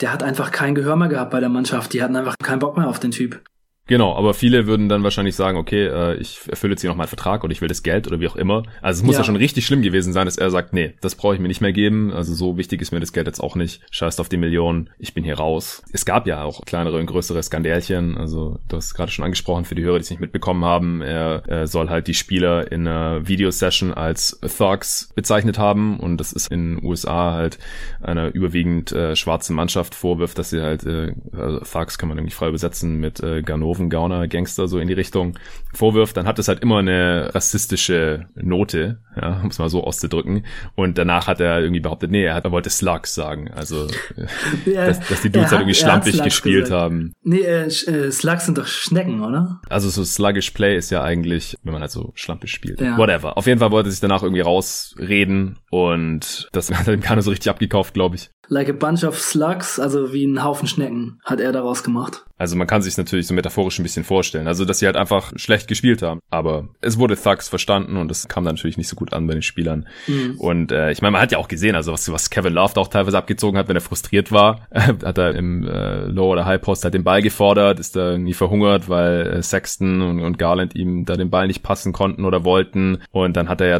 der hat einfach kein Gehör mehr gehabt bei der Mannschaft. Die hatten einfach keinen Bock mehr auf den Typ. Genau, aber viele würden dann wahrscheinlich sagen, okay, äh, ich erfülle jetzt hier noch meinen Vertrag oder ich will das Geld oder wie auch immer. Also es muss ja. ja schon richtig schlimm gewesen sein, dass er sagt, nee, das brauche ich mir nicht mehr geben. Also so wichtig ist mir das Geld jetzt auch nicht. Scheißt auf die Millionen, ich bin hier raus. Es gab ja auch kleinere und größere Skandälchen. Also du hast gerade schon angesprochen, für die Hörer, die es nicht mitbekommen haben, er, er soll halt die Spieler in einer Videosession als Thugs bezeichnet haben und das ist in den USA halt einer überwiegend äh, schwarzen Mannschaft vorwirft, dass sie halt, äh, also Thugs kann man irgendwie frei übersetzen mit äh, Ganova Ganoven, Gauner, Gangster so in die Richtung vorwirft, dann hat es halt immer eine rassistische Note, ja, um es mal so auszudrücken. Und danach hat er irgendwie behauptet, nee, er, hat, er wollte Slugs sagen. Also, ja, dass, dass, die Dudes halt irgendwie schlampig gespielt gesagt. haben. Nee, äh, äh, Slugs sind doch Schnecken, oder? Also so sluggish Play ist ja eigentlich, wenn man halt so schlampig spielt. Ja. Whatever. Auf jeden Fall wollte er sich danach irgendwie rausreden und das hat ihm keiner so richtig abgekauft, glaube ich. Like a bunch of slugs, also wie ein Haufen Schnecken, hat er daraus gemacht. Also man kann sich natürlich so metaphorisch ein bisschen vorstellen. Also, dass sie halt einfach schlecht gespielt haben. Aber es wurde Thugs verstanden und das kam dann natürlich nicht so gut an bei den Spielern. Mhm. Und äh, ich meine, man hat ja auch gesehen, also was, was Kevin Love auch teilweise abgezogen hat, wenn er frustriert war, hat er im äh, Low- oder High-Post halt den Ball gefordert, ist da nie verhungert, weil äh, Sexton und, und Garland ihm da den Ball nicht passen konnten oder wollten. Und dann hat er ja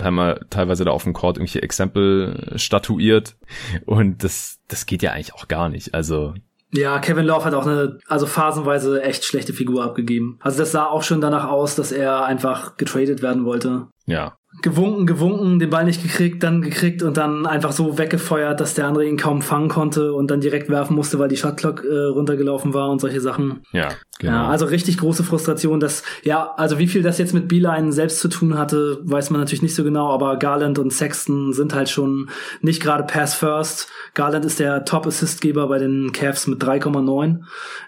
teilweise da auf dem Court irgendwelche Exempel statuiert. Und das das geht ja eigentlich auch gar nicht. Also ja, Kevin Love hat auch eine, also phasenweise echt schlechte Figur abgegeben. Also das sah auch schon danach aus, dass er einfach getradet werden wollte. Ja gewunken, gewunken, den Ball nicht gekriegt, dann gekriegt und dann einfach so weggefeuert, dass der andere ihn kaum fangen konnte und dann direkt werfen musste, weil die Shotclock äh, runtergelaufen war und solche Sachen. Ja, genau. Ja, also richtig große Frustration, dass, ja, also wie viel das jetzt mit Beeline selbst zu tun hatte, weiß man natürlich nicht so genau, aber Garland und Sexton sind halt schon nicht gerade Pass First. Garland ist der Top-Assist-Geber bei den Cavs mit 3,9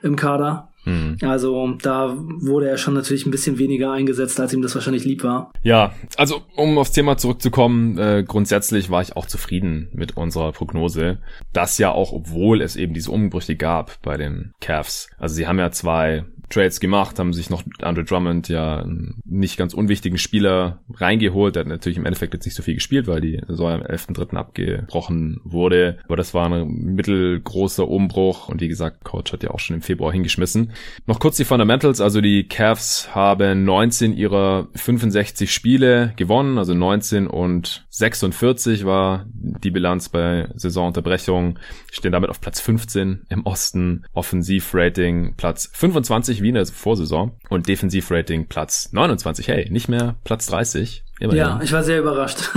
im Kader. Mhm. Also da wurde er schon natürlich ein bisschen weniger eingesetzt, als ihm das wahrscheinlich lieb war. Ja, also um aufs Thema zurückzukommen, äh, grundsätzlich war ich auch zufrieden mit unserer Prognose. Das ja auch, obwohl es eben diese Umbrüche gab bei den Cavs. Also sie haben ja zwei Trades gemacht, haben sich noch Andre Drummond ja nicht ganz unwichtigen Spieler reingeholt. Der hat natürlich im Endeffekt jetzt nicht so viel gespielt, weil die Saison am 11.3. abgebrochen wurde. Aber das war ein mittelgroßer Umbruch und wie gesagt, Coach hat ja auch schon im Februar hingeschmissen. Noch kurz die Fundamentals, also die Cavs haben 19 ihrer 65 Spiele gewonnen, also 19 und 46 war die Bilanz bei Saisonunterbrechung. Stehen damit auf Platz 15 im Osten, Offensivrating Platz 25 ähnlich wie in der Vorsaison und Defensivrating Platz 29. Hey, nicht mehr Platz 30. Immerhin. Ja, ich war sehr überrascht.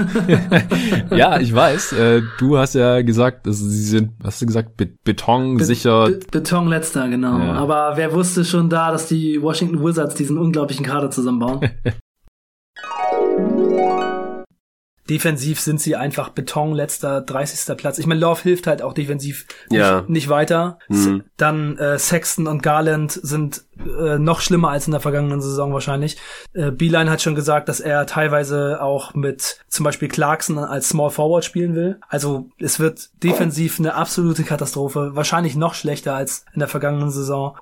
ja, ich weiß. Äh, du hast ja gesagt, also sie sind, hast du gesagt, Be Beton Be sicher. Be Beton letzter, genau. Ja. Aber wer wusste schon da, dass die Washington Wizards diesen unglaublichen Kader zusammenbauen? defensiv sind sie einfach Beton, letzter, 30. Platz. Ich meine, Love hilft halt auch defensiv ja. nicht, nicht, weiter. Mhm. Dann äh, Sexton und Garland sind äh, noch schlimmer als in der vergangenen Saison wahrscheinlich. Äh, Beeline hat schon gesagt, dass er teilweise auch mit zum Beispiel Clarkson als Small Forward spielen will. Also es wird defensiv eine absolute Katastrophe. Wahrscheinlich noch schlechter als in der vergangenen Saison.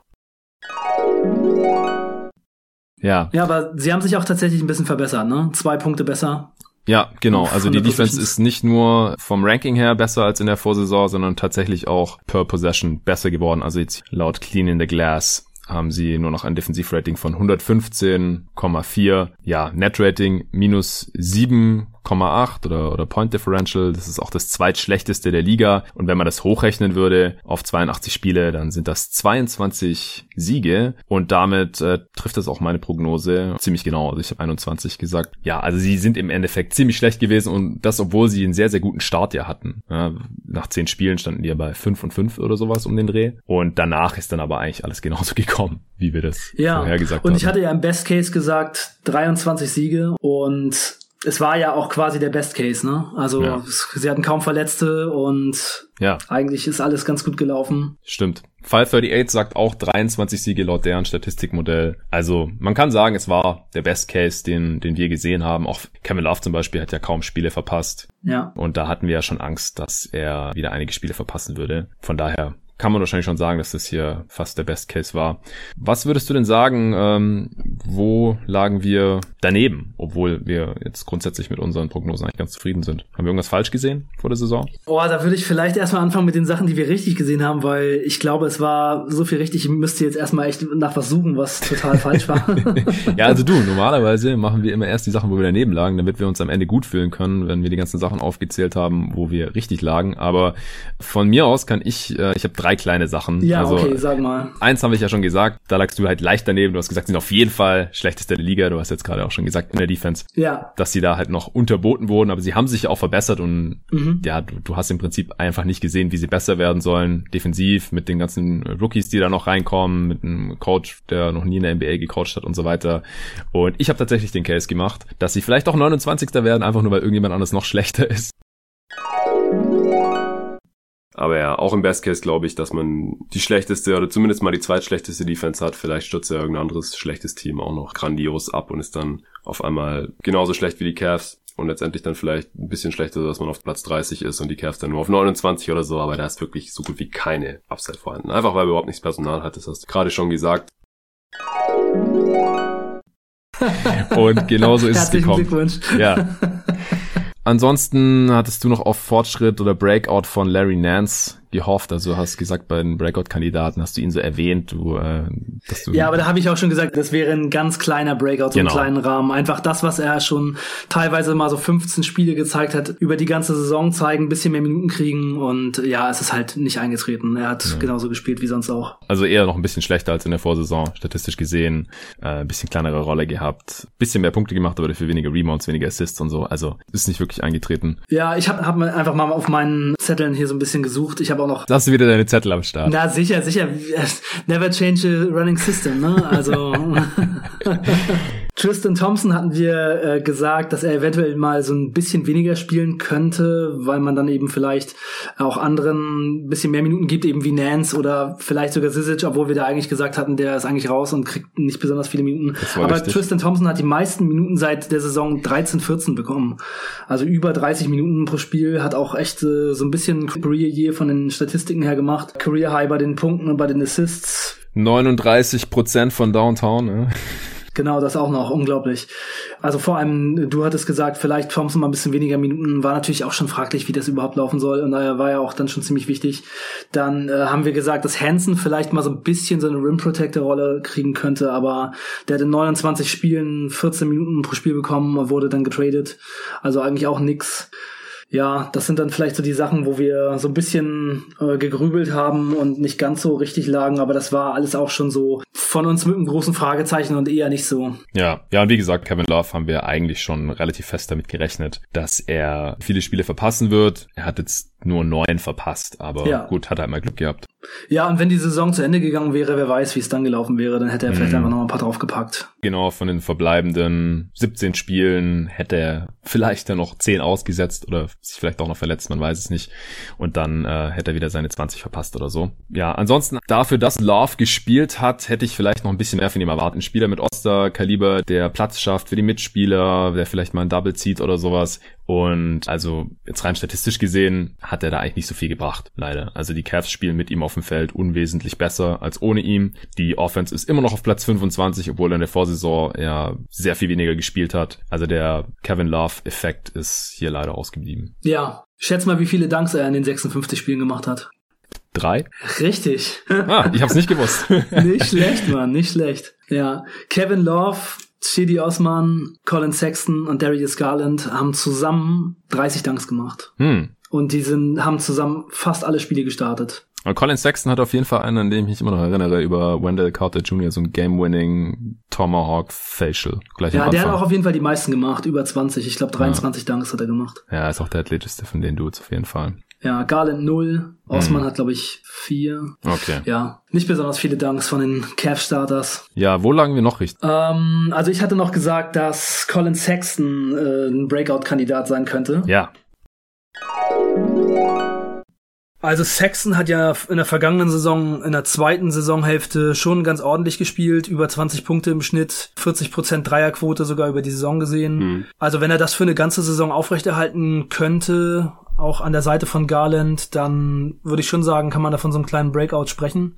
Ja. Ja, aber sie haben sich auch tatsächlich ein bisschen verbessert, ne? Zwei Punkte besser. Ja, genau. Also die Defense ist nicht nur vom Ranking her besser als in der Vorsaison, sondern tatsächlich auch per Possession besser geworden. Also jetzt laut Clean in the Glass haben sie nur noch ein Defensivrating von 115,4. Ja, Netrating minus 7 8 oder, oder Point Differential. Das ist auch das zweitschlechteste der Liga. Und wenn man das hochrechnen würde auf 82 Spiele, dann sind das 22 Siege. Und damit äh, trifft das auch meine Prognose ziemlich genau. Also ich habe 21 gesagt. Ja, also sie sind im Endeffekt ziemlich schlecht gewesen und das, obwohl sie einen sehr, sehr guten Start ja hatten. Ja, nach 10 Spielen standen die ja bei 5 und 5 oder sowas um den Dreh. Und danach ist dann aber eigentlich alles genauso gekommen, wie wir das ja, vorher gesagt haben. Und ich hatte ja im Best Case gesagt 23 Siege und es war ja auch quasi der Best Case, ne? Also ja. sie hatten kaum Verletzte und ja. eigentlich ist alles ganz gut gelaufen. Stimmt. Fall 38 sagt auch 23 Siege laut deren Statistikmodell. Also man kann sagen, es war der Best Case, den, den wir gesehen haben. Auch Kevin Love zum Beispiel hat ja kaum Spiele verpasst. Ja. Und da hatten wir ja schon Angst, dass er wieder einige Spiele verpassen würde. Von daher kann man wahrscheinlich schon sagen, dass das hier fast der Best Case war. Was würdest du denn sagen, ähm, wo lagen wir daneben, obwohl wir jetzt grundsätzlich mit unseren Prognosen eigentlich ganz zufrieden sind? Haben wir irgendwas falsch gesehen vor der Saison? Boah, da würde ich vielleicht erstmal anfangen mit den Sachen, die wir richtig gesehen haben, weil ich glaube, es war so viel richtig, ich müsste jetzt erstmal echt nach was suchen, was total falsch war. ja, also du, normalerweise machen wir immer erst die Sachen, wo wir daneben lagen, damit wir uns am Ende gut fühlen können, wenn wir die ganzen Sachen aufgezählt haben, wo wir richtig lagen. Aber von mir aus kann ich, äh, ich habe drei kleine Sachen. Ja, also, okay, sag mal. Eins habe ich ja schon gesagt, da lagst du halt leicht daneben. Du hast gesagt, sie sind auf jeden Fall schlechteste der Liga. Du hast jetzt gerade auch schon gesagt in der Defense, ja. dass sie da halt noch unterboten wurden, aber sie haben sich auch verbessert und mhm. ja, du, du hast im Prinzip einfach nicht gesehen, wie sie besser werden sollen, defensiv mit den ganzen Rookies, die da noch reinkommen, mit einem Coach, der noch nie in der NBA gecoacht hat und so weiter. Und ich habe tatsächlich den Case gemacht, dass sie vielleicht auch 29. werden, einfach nur weil irgendjemand anders noch schlechter ist. Aber ja, auch im Best Case glaube ich, dass man die schlechteste oder zumindest mal die zweitschlechteste Defense hat. Vielleicht stürzt ja irgendein anderes schlechtes Team auch noch grandios ab und ist dann auf einmal genauso schlecht wie die Cavs und letztendlich dann vielleicht ein bisschen schlechter, dass man auf Platz 30 ist und die Cavs dann nur auf 29 oder so, aber da ist wirklich so gut wie keine Upside vorhanden. Einfach weil überhaupt nichts Personal hat, das hast du gerade schon gesagt. und genauso ist es gekommen. Ja. Ansonsten hattest du noch auf Fortschritt oder Breakout von Larry Nance gehofft. Also hast gesagt, bei den Breakout-Kandidaten hast du ihn so erwähnt, du, äh, dass du. Ja, aber da habe ich auch schon gesagt, das wäre ein ganz kleiner Breakout, so genau. einen kleinen Rahmen. Einfach das, was er schon teilweise mal so 15 Spiele gezeigt hat, über die ganze Saison zeigen, ein bisschen mehr Minuten kriegen und ja, es ist halt nicht eingetreten. Er hat ja. genauso gespielt wie sonst auch. Also eher noch ein bisschen schlechter als in der Vorsaison, statistisch gesehen. Äh, ein bisschen kleinere Rolle gehabt, bisschen mehr Punkte gemacht, aber dafür weniger Rebounds, weniger Assists und so. Also ist nicht wirklich eingetreten. Ja, ich habe hab einfach mal auf meinen Zetteln hier so ein bisschen gesucht. Ich habe habe auch noch. Hast du wieder deine Zettel am Start. Na, sicher, sicher. Never change a running system, ne? Also. Tristan Thompson hatten wir äh, gesagt, dass er eventuell mal so ein bisschen weniger spielen könnte, weil man dann eben vielleicht auch anderen ein bisschen mehr Minuten gibt, eben wie Nance oder vielleicht sogar Sisic, obwohl wir da eigentlich gesagt hatten, der ist eigentlich raus und kriegt nicht besonders viele Minuten. Aber richtig. Tristan Thompson hat die meisten Minuten seit der Saison 13, 14 bekommen. Also über 30 Minuten pro Spiel, hat auch echt äh, so ein bisschen Career Year von den Statistiken her gemacht. Career High bei den Punkten und bei den Assists. 39 Prozent von Downtown, ne? Genau, das auch noch, unglaublich. Also vor allem, du hattest gesagt, vielleicht Thompson mal ein bisschen weniger Minuten, war natürlich auch schon fraglich, wie das überhaupt laufen soll und daher war ja auch dann schon ziemlich wichtig. Dann äh, haben wir gesagt, dass Hansen vielleicht mal so ein bisschen so eine Rim Protector Rolle kriegen könnte, aber der hat in 29 Spielen 14 Minuten pro Spiel bekommen wurde dann getradet. Also eigentlich auch nix ja, das sind dann vielleicht so die Sachen, wo wir so ein bisschen äh, gegrübelt haben und nicht ganz so richtig lagen, aber das war alles auch schon so von uns mit einem großen Fragezeichen und eher nicht so. Ja, ja, und wie gesagt, Kevin Love haben wir eigentlich schon relativ fest damit gerechnet, dass er viele Spiele verpassen wird. Er hat jetzt nur neun verpasst, aber ja. gut, hat er einmal Glück gehabt. Ja, und wenn die Saison zu Ende gegangen wäre, wer weiß, wie es dann gelaufen wäre, dann hätte er vielleicht mm. einfach noch ein paar draufgepackt. Genau, von den verbleibenden 17 Spielen hätte er vielleicht dann noch 10 ausgesetzt oder sich vielleicht auch noch verletzt, man weiß es nicht. Und dann äh, hätte er wieder seine 20 verpasst oder so. Ja, ansonsten dafür, dass Love gespielt hat, hätte ich vielleicht noch ein bisschen mehr von ihm erwartet. Ein Spieler mit Oster-Kaliber, der Platz schafft für die Mitspieler, der vielleicht mal ein Double zieht oder sowas. Und also jetzt rein statistisch gesehen hat er da eigentlich nicht so viel gebracht, leider. Also die Cavs spielen mit ihm auf dem Feld unwesentlich besser als ohne ihm. Die Offense ist immer noch auf Platz 25, obwohl er in der Vorsaison ja sehr viel weniger gespielt hat. Also der Kevin Love-Effekt ist hier leider ausgeblieben. Ja, schätz mal, wie viele Dunks er in den 56 Spielen gemacht hat. Drei? Richtig. Ah, ich hab's nicht gewusst. nicht schlecht, Mann, nicht schlecht. Ja, Kevin Love Shidi Osman, Colin Sexton und Darius Garland haben zusammen 30 Dunks gemacht. Hm. Und die sind, haben zusammen fast alle Spiele gestartet. Und Colin Sexton hat auf jeden Fall einen, an dem ich mich immer noch erinnere, über Wendell Carter Jr., so ein Game-Winning Tomahawk Facial. Gleich ja, der hat auch auf jeden Fall die meisten gemacht, über 20. Ich glaube 23 ja. Dunks hat er gemacht. Ja, ist auch der athletischste von den Dudes auf jeden Fall. Ja, Garland 0, Osman hm. hat glaube ich 4. Okay. Ja, nicht besonders viele Dunks von den Cavs-Starters. Ja, wo lagen wir noch richtig? Ähm, also ich hatte noch gesagt, dass Colin Sexton äh, ein Breakout-Kandidat sein könnte. Ja. Also Saxon hat ja in der vergangenen Saison, in der zweiten Saisonhälfte schon ganz ordentlich gespielt, über 20 Punkte im Schnitt, 40 Prozent Dreierquote sogar über die Saison gesehen. Mhm. Also wenn er das für eine ganze Saison aufrechterhalten könnte, auch an der Seite von Garland, dann würde ich schon sagen, kann man da von so einem kleinen Breakout sprechen.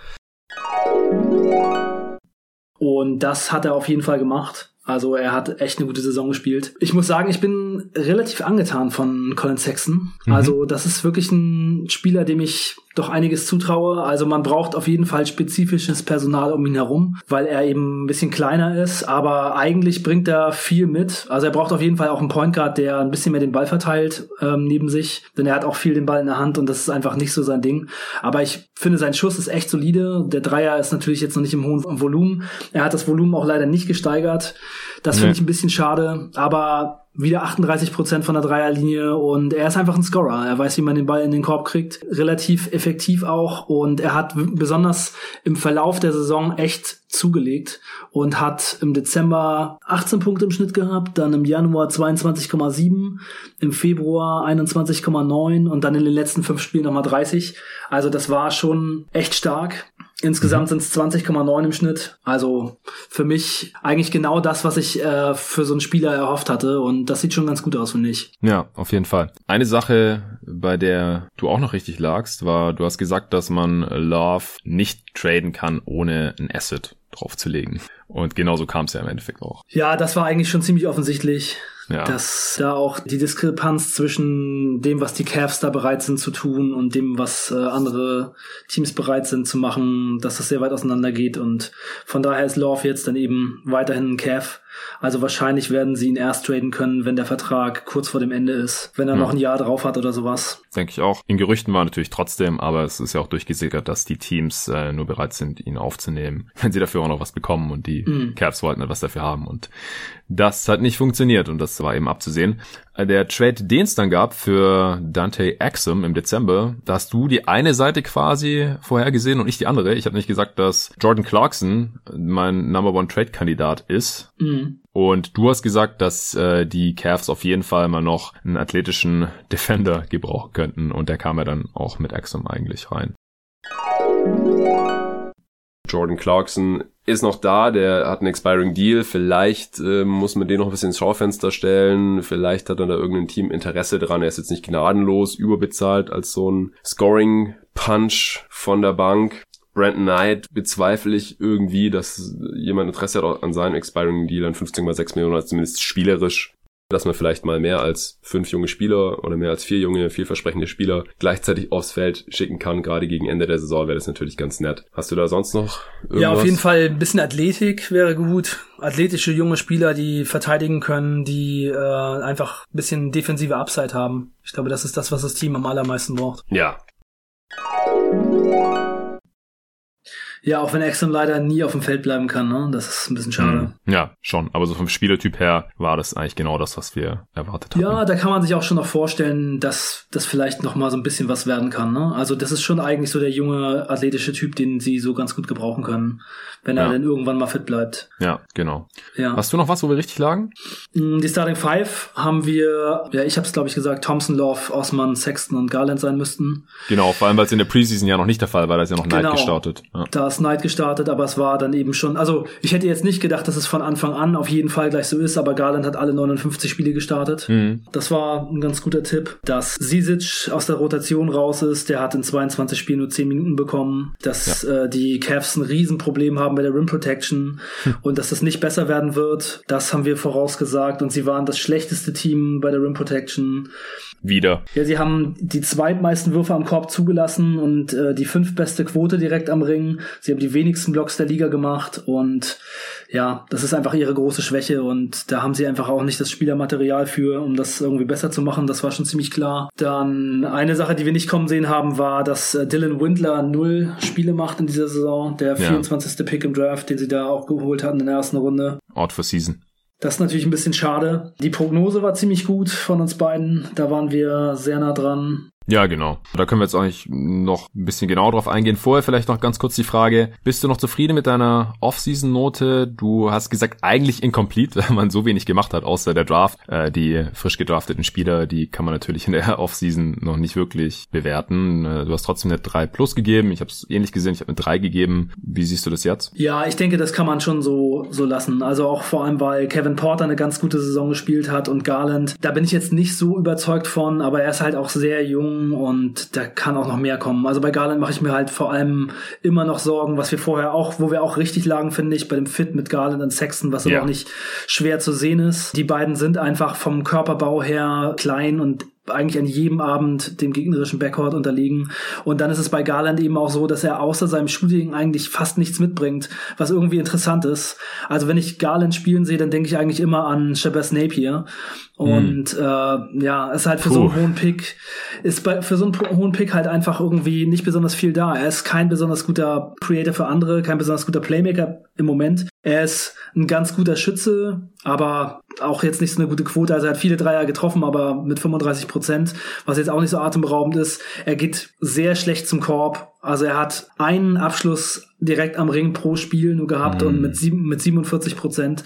Und das hat er auf jeden Fall gemacht. Also er hat echt eine gute Saison gespielt. Ich muss sagen, ich bin relativ angetan von Colin Sexton. Mhm. Also das ist wirklich ein Spieler, dem ich doch einiges zutraue. Also man braucht auf jeden Fall spezifisches Personal um ihn herum, weil er eben ein bisschen kleiner ist, aber eigentlich bringt er viel mit. Also er braucht auf jeden Fall auch einen Point Guard, der ein bisschen mehr den Ball verteilt ähm, neben sich, denn er hat auch viel den Ball in der Hand und das ist einfach nicht so sein Ding. Aber ich finde, sein Schuss ist echt solide. Der Dreier ist natürlich jetzt noch nicht im hohen Volumen. Er hat das Volumen auch leider nicht gesteigert. Das nee. finde ich ein bisschen schade, aber wieder 38 Prozent von der Dreierlinie und er ist einfach ein Scorer. Er weiß, wie man den Ball in den Korb kriegt. Relativ effektiv auch und er hat besonders im Verlauf der Saison echt zugelegt und hat im Dezember 18 Punkte im Schnitt gehabt, dann im Januar 22,7, im Februar 21,9 und dann in den letzten fünf Spielen nochmal 30. Also das war schon echt stark. Insgesamt sind es 20,9 im Schnitt. Also für mich eigentlich genau das, was ich äh, für so einen Spieler erhofft hatte. Und das sieht schon ganz gut aus, finde ich. Ja, auf jeden Fall. Eine Sache, bei der du auch noch richtig lagst, war, du hast gesagt, dass man Love nicht traden kann, ohne ein Asset draufzulegen. Und genauso kam es ja im Endeffekt auch. Ja, das war eigentlich schon ziemlich offensichtlich. Ja. Dass da auch die Diskrepanz zwischen dem, was die Cavs da bereit sind zu tun und dem, was äh, andere Teams bereit sind zu machen, dass das sehr weit auseinander geht. Und von daher ist Love jetzt dann eben weiterhin ein Cav. Also wahrscheinlich werden sie ihn erst traden können, wenn der Vertrag kurz vor dem Ende ist, wenn er ja. noch ein Jahr drauf hat oder sowas. Denke ich auch. In Gerüchten war natürlich trotzdem, aber es ist ja auch durchgesickert, dass die Teams äh, nur bereit sind, ihn aufzunehmen, wenn sie dafür auch noch was bekommen und die mhm. Cavs wollten etwas dafür haben und das hat nicht funktioniert und das war eben abzusehen. Äh, der Trade, den es dann gab für Dante Axum im Dezember, da hast du die eine Seite quasi vorhergesehen und nicht die andere. Ich habe nicht gesagt, dass Jordan Clarkson mein Number One Trade Kandidat ist. Mhm. Und du hast gesagt, dass äh, die Cavs auf jeden Fall mal noch einen athletischen Defender gebrauchen könnten und der kam ja dann auch mit Axum eigentlich rein. Jordan Clarkson ist noch da, der hat einen expiring Deal, vielleicht äh, muss man den noch ein bisschen ins Schaufenster stellen, vielleicht hat dann da irgendein Team Interesse dran, er ist jetzt nicht gnadenlos überbezahlt als so ein Scoring Punch von der Bank. Brandon Knight bezweifle ich irgendwie, dass jemand Interesse hat an seinem expiring Deal an 15,6 Millionen, zumindest spielerisch dass man vielleicht mal mehr als fünf junge Spieler oder mehr als vier junge, vielversprechende Spieler gleichzeitig aufs Feld schicken kann. Gerade gegen Ende der Saison wäre das natürlich ganz nett. Hast du da sonst noch irgendwas? Ja, auf jeden Fall ein bisschen Athletik wäre gut. Athletische junge Spieler, die verteidigen können, die äh, einfach ein bisschen defensive Upside haben. Ich glaube, das ist das, was das Team am allermeisten braucht. Ja, ja, auch wenn Exxon leider nie auf dem Feld bleiben kann, ne? Das ist ein bisschen schade. Hm, ja, schon. Aber so vom Spielertyp her war das eigentlich genau das, was wir erwartet haben. Ja, da kann man sich auch schon noch vorstellen, dass das vielleicht noch mal so ein bisschen was werden kann, ne? Also das ist schon eigentlich so der junge athletische Typ, den sie so ganz gut gebrauchen können, wenn er ja. dann irgendwann mal fit bleibt. Ja, genau. Ja. Hast du noch was, wo wir richtig lagen? Hm, die Starting Five haben wir, ja, ich habe es glaube ich gesagt, Thompson, Love, Osman, Sexton und Garland sein müssten. Genau, vor allem weil es in der Preseason ja noch nicht der Fall war, da ist ja noch genau. Knight gestartet. Ja. Da ist Knight gestartet, aber es war dann eben schon, also ich hätte jetzt nicht gedacht, dass es von Anfang an auf jeden Fall gleich so ist, aber Garland hat alle 59 Spiele gestartet. Mhm. Das war ein ganz guter Tipp. Dass Sisic aus der Rotation raus ist, der hat in 22 Spielen nur 10 Minuten bekommen. Dass ja. äh, die Cavs ein Riesenproblem haben bei der Rim Protection hm. und dass das nicht besser werden wird, das haben wir vorausgesagt und sie waren das schlechteste Team bei der Rim Protection. Wieder. Ja, sie haben die zweitmeisten Würfe am Korb zugelassen und äh, die fünftbeste Quote direkt am Ring. Sie haben die wenigsten Blocks der Liga gemacht und ja, das ist einfach ihre große Schwäche und da haben sie einfach auch nicht das Spielermaterial für, um das irgendwie besser zu machen. Das war schon ziemlich klar. Dann eine Sache, die wir nicht kommen sehen haben, war, dass äh, Dylan Windler null Spiele macht in dieser Saison. Der 24. Ja. Pick im Draft, den sie da auch geholt hatten in der ersten Runde. Out for Season. Das ist natürlich ein bisschen schade. Die Prognose war ziemlich gut von uns beiden. Da waren wir sehr nah dran. Ja, genau. Da können wir jetzt eigentlich noch ein bisschen genauer drauf eingehen. Vorher vielleicht noch ganz kurz die Frage, bist du noch zufrieden mit deiner Off-Season-Note? Du hast gesagt, eigentlich incomplete, weil man so wenig gemacht hat, außer der Draft. Äh, die frisch gedrafteten Spieler, die kann man natürlich in der Off-Season noch nicht wirklich bewerten. Äh, du hast trotzdem eine 3 Plus gegeben. Ich habe es ähnlich gesehen, ich habe eine 3 gegeben. Wie siehst du das jetzt? Ja, ich denke, das kann man schon so, so lassen. Also auch vor allem, weil Kevin Porter eine ganz gute Saison gespielt hat und Garland. Da bin ich jetzt nicht so überzeugt von, aber er ist halt auch sehr jung und da kann auch noch mehr kommen. Also bei Garland mache ich mir halt vor allem immer noch Sorgen, was wir vorher auch, wo wir auch richtig lagen, finde ich, bei dem Fit mit Garland und Sexton, was ja. aber auch nicht schwer zu sehen ist. Die beiden sind einfach vom Körperbau her klein und eigentlich an jedem Abend dem gegnerischen Backcourt unterliegen. Und dann ist es bei Garland eben auch so, dass er außer seinem Shooting eigentlich fast nichts mitbringt, was irgendwie interessant ist. Also wenn ich Garland spielen sehe, dann denke ich eigentlich immer an Shabazz Napier. Und mhm. äh, ja, ist halt für Puh. so einen hohen Pick, ist bei, für so einen hohen Pick halt einfach irgendwie nicht besonders viel da. Er ist kein besonders guter Creator für andere, kein besonders guter Playmaker im Moment. Er ist ein ganz guter Schütze, aber auch jetzt nicht so eine gute Quote. Also er hat viele Dreier getroffen, aber mit 35 Prozent, was jetzt auch nicht so atemberaubend ist. Er geht sehr schlecht zum Korb. Also er hat einen Abschluss direkt am Ring pro Spiel nur gehabt mm. und mit, sieben, mit 47 Prozent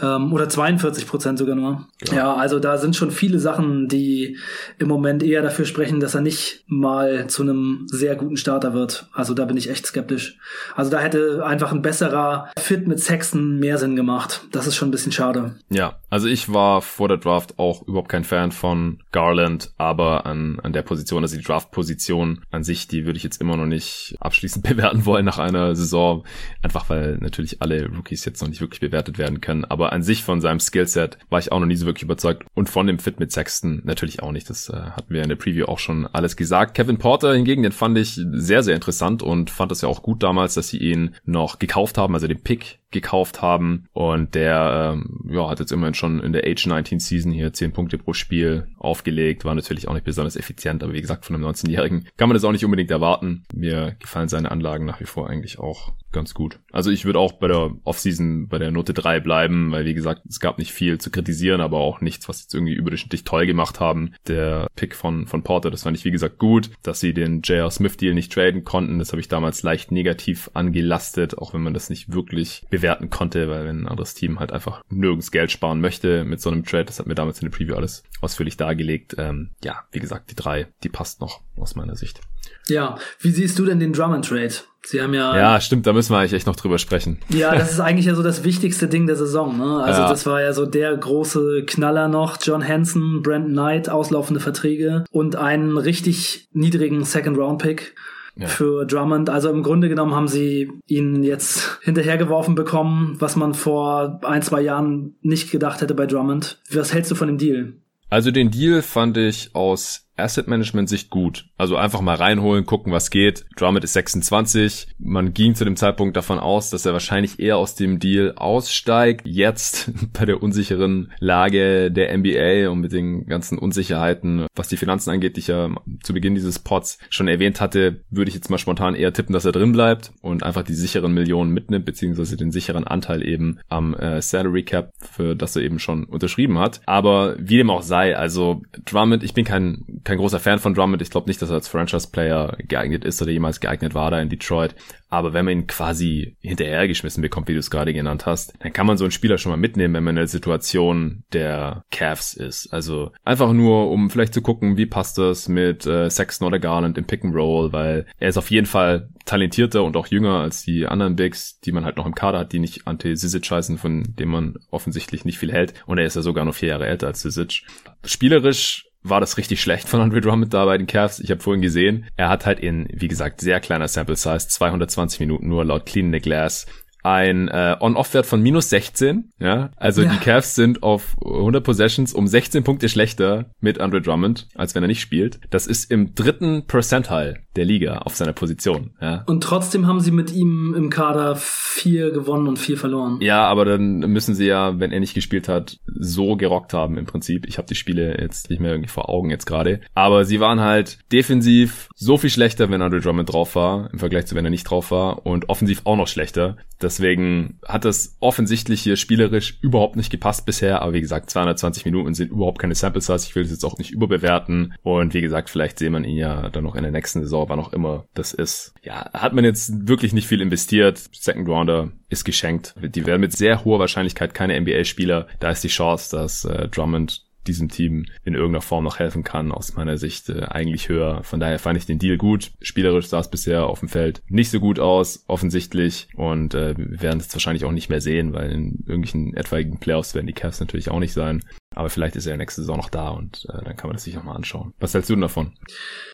ja. ähm, oder 42 Prozent sogar nur. Ja. ja, also da sind schon viele Sachen, die im Moment eher dafür sprechen, dass er nicht mal zu einem sehr guten Starter wird. Also da bin ich echt skeptisch. Also da hätte einfach ein besserer Fit mit Sexton mehr Sinn gemacht. Das ist schon ein bisschen schade. Ja, also ich war vor der Draft auch überhaupt kein Fan von Garland, aber an, an der Position, also die Draft-Position an sich, die würde ich jetzt immer noch nicht abschließend bewerten wollen nach einer Saison, einfach weil natürlich alle Rookies jetzt noch nicht wirklich bewertet werden können, aber an sich von seinem Skillset war ich auch noch nie so wirklich überzeugt und von dem Fit mit Sexton natürlich auch nicht, das äh, hatten wir in der Preview auch schon alles gesagt. Kevin Porter hingegen, den fand ich sehr, sehr interessant und fand das ja auch gut damals, dass sie ihn noch gekauft haben, also den Pick gekauft haben. Und der ähm, ja, hat jetzt immerhin schon in der Age 19 Season hier 10 Punkte pro Spiel aufgelegt. War natürlich auch nicht besonders effizient, aber wie gesagt, von einem 19-Jährigen kann man das auch nicht unbedingt erwarten. Mir gefallen seine Anlagen nach wie vor eigentlich auch ganz gut. Also ich würde auch bei der Offseason bei der Note 3 bleiben, weil wie gesagt, es gab nicht viel zu kritisieren, aber auch nichts, was jetzt irgendwie überdurchschnittlich toll gemacht haben. Der Pick von, von Porter, das fand ich wie gesagt gut, dass sie den J.R. Smith Deal nicht traden konnten. Das habe ich damals leicht negativ angelastet, auch wenn man das nicht wirklich bewerten konnte, weil wenn ein anderes Team halt einfach nirgends Geld sparen möchte mit so einem Trade, das hat mir damals in der Preview alles ausführlich dargelegt. Ähm, ja, wie gesagt, die drei, die passt noch aus meiner Sicht. Ja, wie siehst du denn den Drummond Trade? Sie haben ja. Ja, stimmt, da müssen wir eigentlich echt noch drüber sprechen. Ja, das ist eigentlich ja so das wichtigste Ding der Saison. Ne? Also ja. das war ja so der große Knaller noch. John Hansen, Brandon Knight, auslaufende Verträge und einen richtig niedrigen Second Round Pick. Ja. für Drummond. Also im Grunde genommen haben sie ihn jetzt hinterhergeworfen bekommen, was man vor ein, zwei Jahren nicht gedacht hätte bei Drummond. Was hältst du von dem Deal? Also den Deal fand ich aus Asset Management Sicht gut. Also einfach mal reinholen, gucken, was geht. Drummond ist 26. Man ging zu dem Zeitpunkt davon aus, dass er wahrscheinlich eher aus dem Deal aussteigt. Jetzt bei der unsicheren Lage der NBA und mit den ganzen Unsicherheiten, was die Finanzen angeht, die ich ja zu Beginn dieses Pods schon erwähnt hatte, würde ich jetzt mal spontan eher tippen, dass er drin bleibt und einfach die sicheren Millionen mitnimmt, beziehungsweise den sicheren Anteil eben am äh, Salary Cap, für das er eben schon unterschrieben hat. Aber wie dem auch sei, also Drummond, ich bin kein kein großer Fan von Drummond. Ich glaube nicht, dass er als Franchise-Player geeignet ist oder jemals geeignet war da in Detroit. Aber wenn man ihn quasi hinterhergeschmissen bekommt, wie du es gerade genannt hast, dann kann man so einen Spieler schon mal mitnehmen, wenn man in der Situation der Cavs ist. Also einfach nur, um vielleicht zu gucken, wie passt das mit äh, Sexton oder Garland im Pick and Roll, weil er ist auf jeden Fall talentierter und auch jünger als die anderen Bigs, die man halt noch im Kader hat, die nicht anti Sisic heißen, von dem man offensichtlich nicht viel hält. Und er ist ja sogar noch vier Jahre älter als Sisic. Spielerisch war das richtig schlecht von Andre Drummond da bei den Cavs. Ich habe vorhin gesehen, er hat halt in, wie gesagt, sehr kleiner Sample Size, 220 Minuten nur laut Clean the Glass, ein äh, On-Off-Wert von minus 16. Ja, also ja. die Cavs sind auf 100 Possessions um 16 Punkte schlechter mit Andre Drummond, als wenn er nicht spielt. Das ist im dritten Percentile der Liga auf seiner Position. Ja. Und trotzdem haben sie mit ihm im Kader vier gewonnen und vier verloren. Ja, aber dann müssen sie ja, wenn er nicht gespielt hat, so gerockt haben im Prinzip. Ich habe die Spiele jetzt nicht mehr irgendwie vor Augen jetzt gerade. Aber sie waren halt defensiv so viel schlechter, wenn Andre Drummond drauf war, im Vergleich zu wenn er nicht drauf war. Und offensiv auch noch schlechter. Deswegen hat das offensichtlich hier spielerisch überhaupt nicht gepasst bisher. Aber wie gesagt, 220 Minuten sind überhaupt keine Sample Size. Ich will das jetzt auch nicht überbewerten. Und wie gesagt, vielleicht sehen man ihn ja dann noch in der nächsten Saison, wann auch immer das ist. Ja, hat man jetzt wirklich nicht viel investiert. Second Rounder ist geschenkt. Die werden mit sehr hoher Wahrscheinlichkeit keine NBA-Spieler. Da ist die Chance, dass äh, Drummond diesem Team in irgendeiner Form noch helfen kann, aus meiner Sicht äh, eigentlich höher. Von daher fand ich den Deal gut. Spielerisch sah es bisher auf dem Feld nicht so gut aus, offensichtlich. Und äh, wir werden es wahrscheinlich auch nicht mehr sehen, weil in irgendwelchen etwaigen Playoffs werden die Cavs natürlich auch nicht sein. Aber vielleicht ist er nächste Saison noch da und äh, dann kann man das sich auch mal anschauen. Was hältst du denn davon?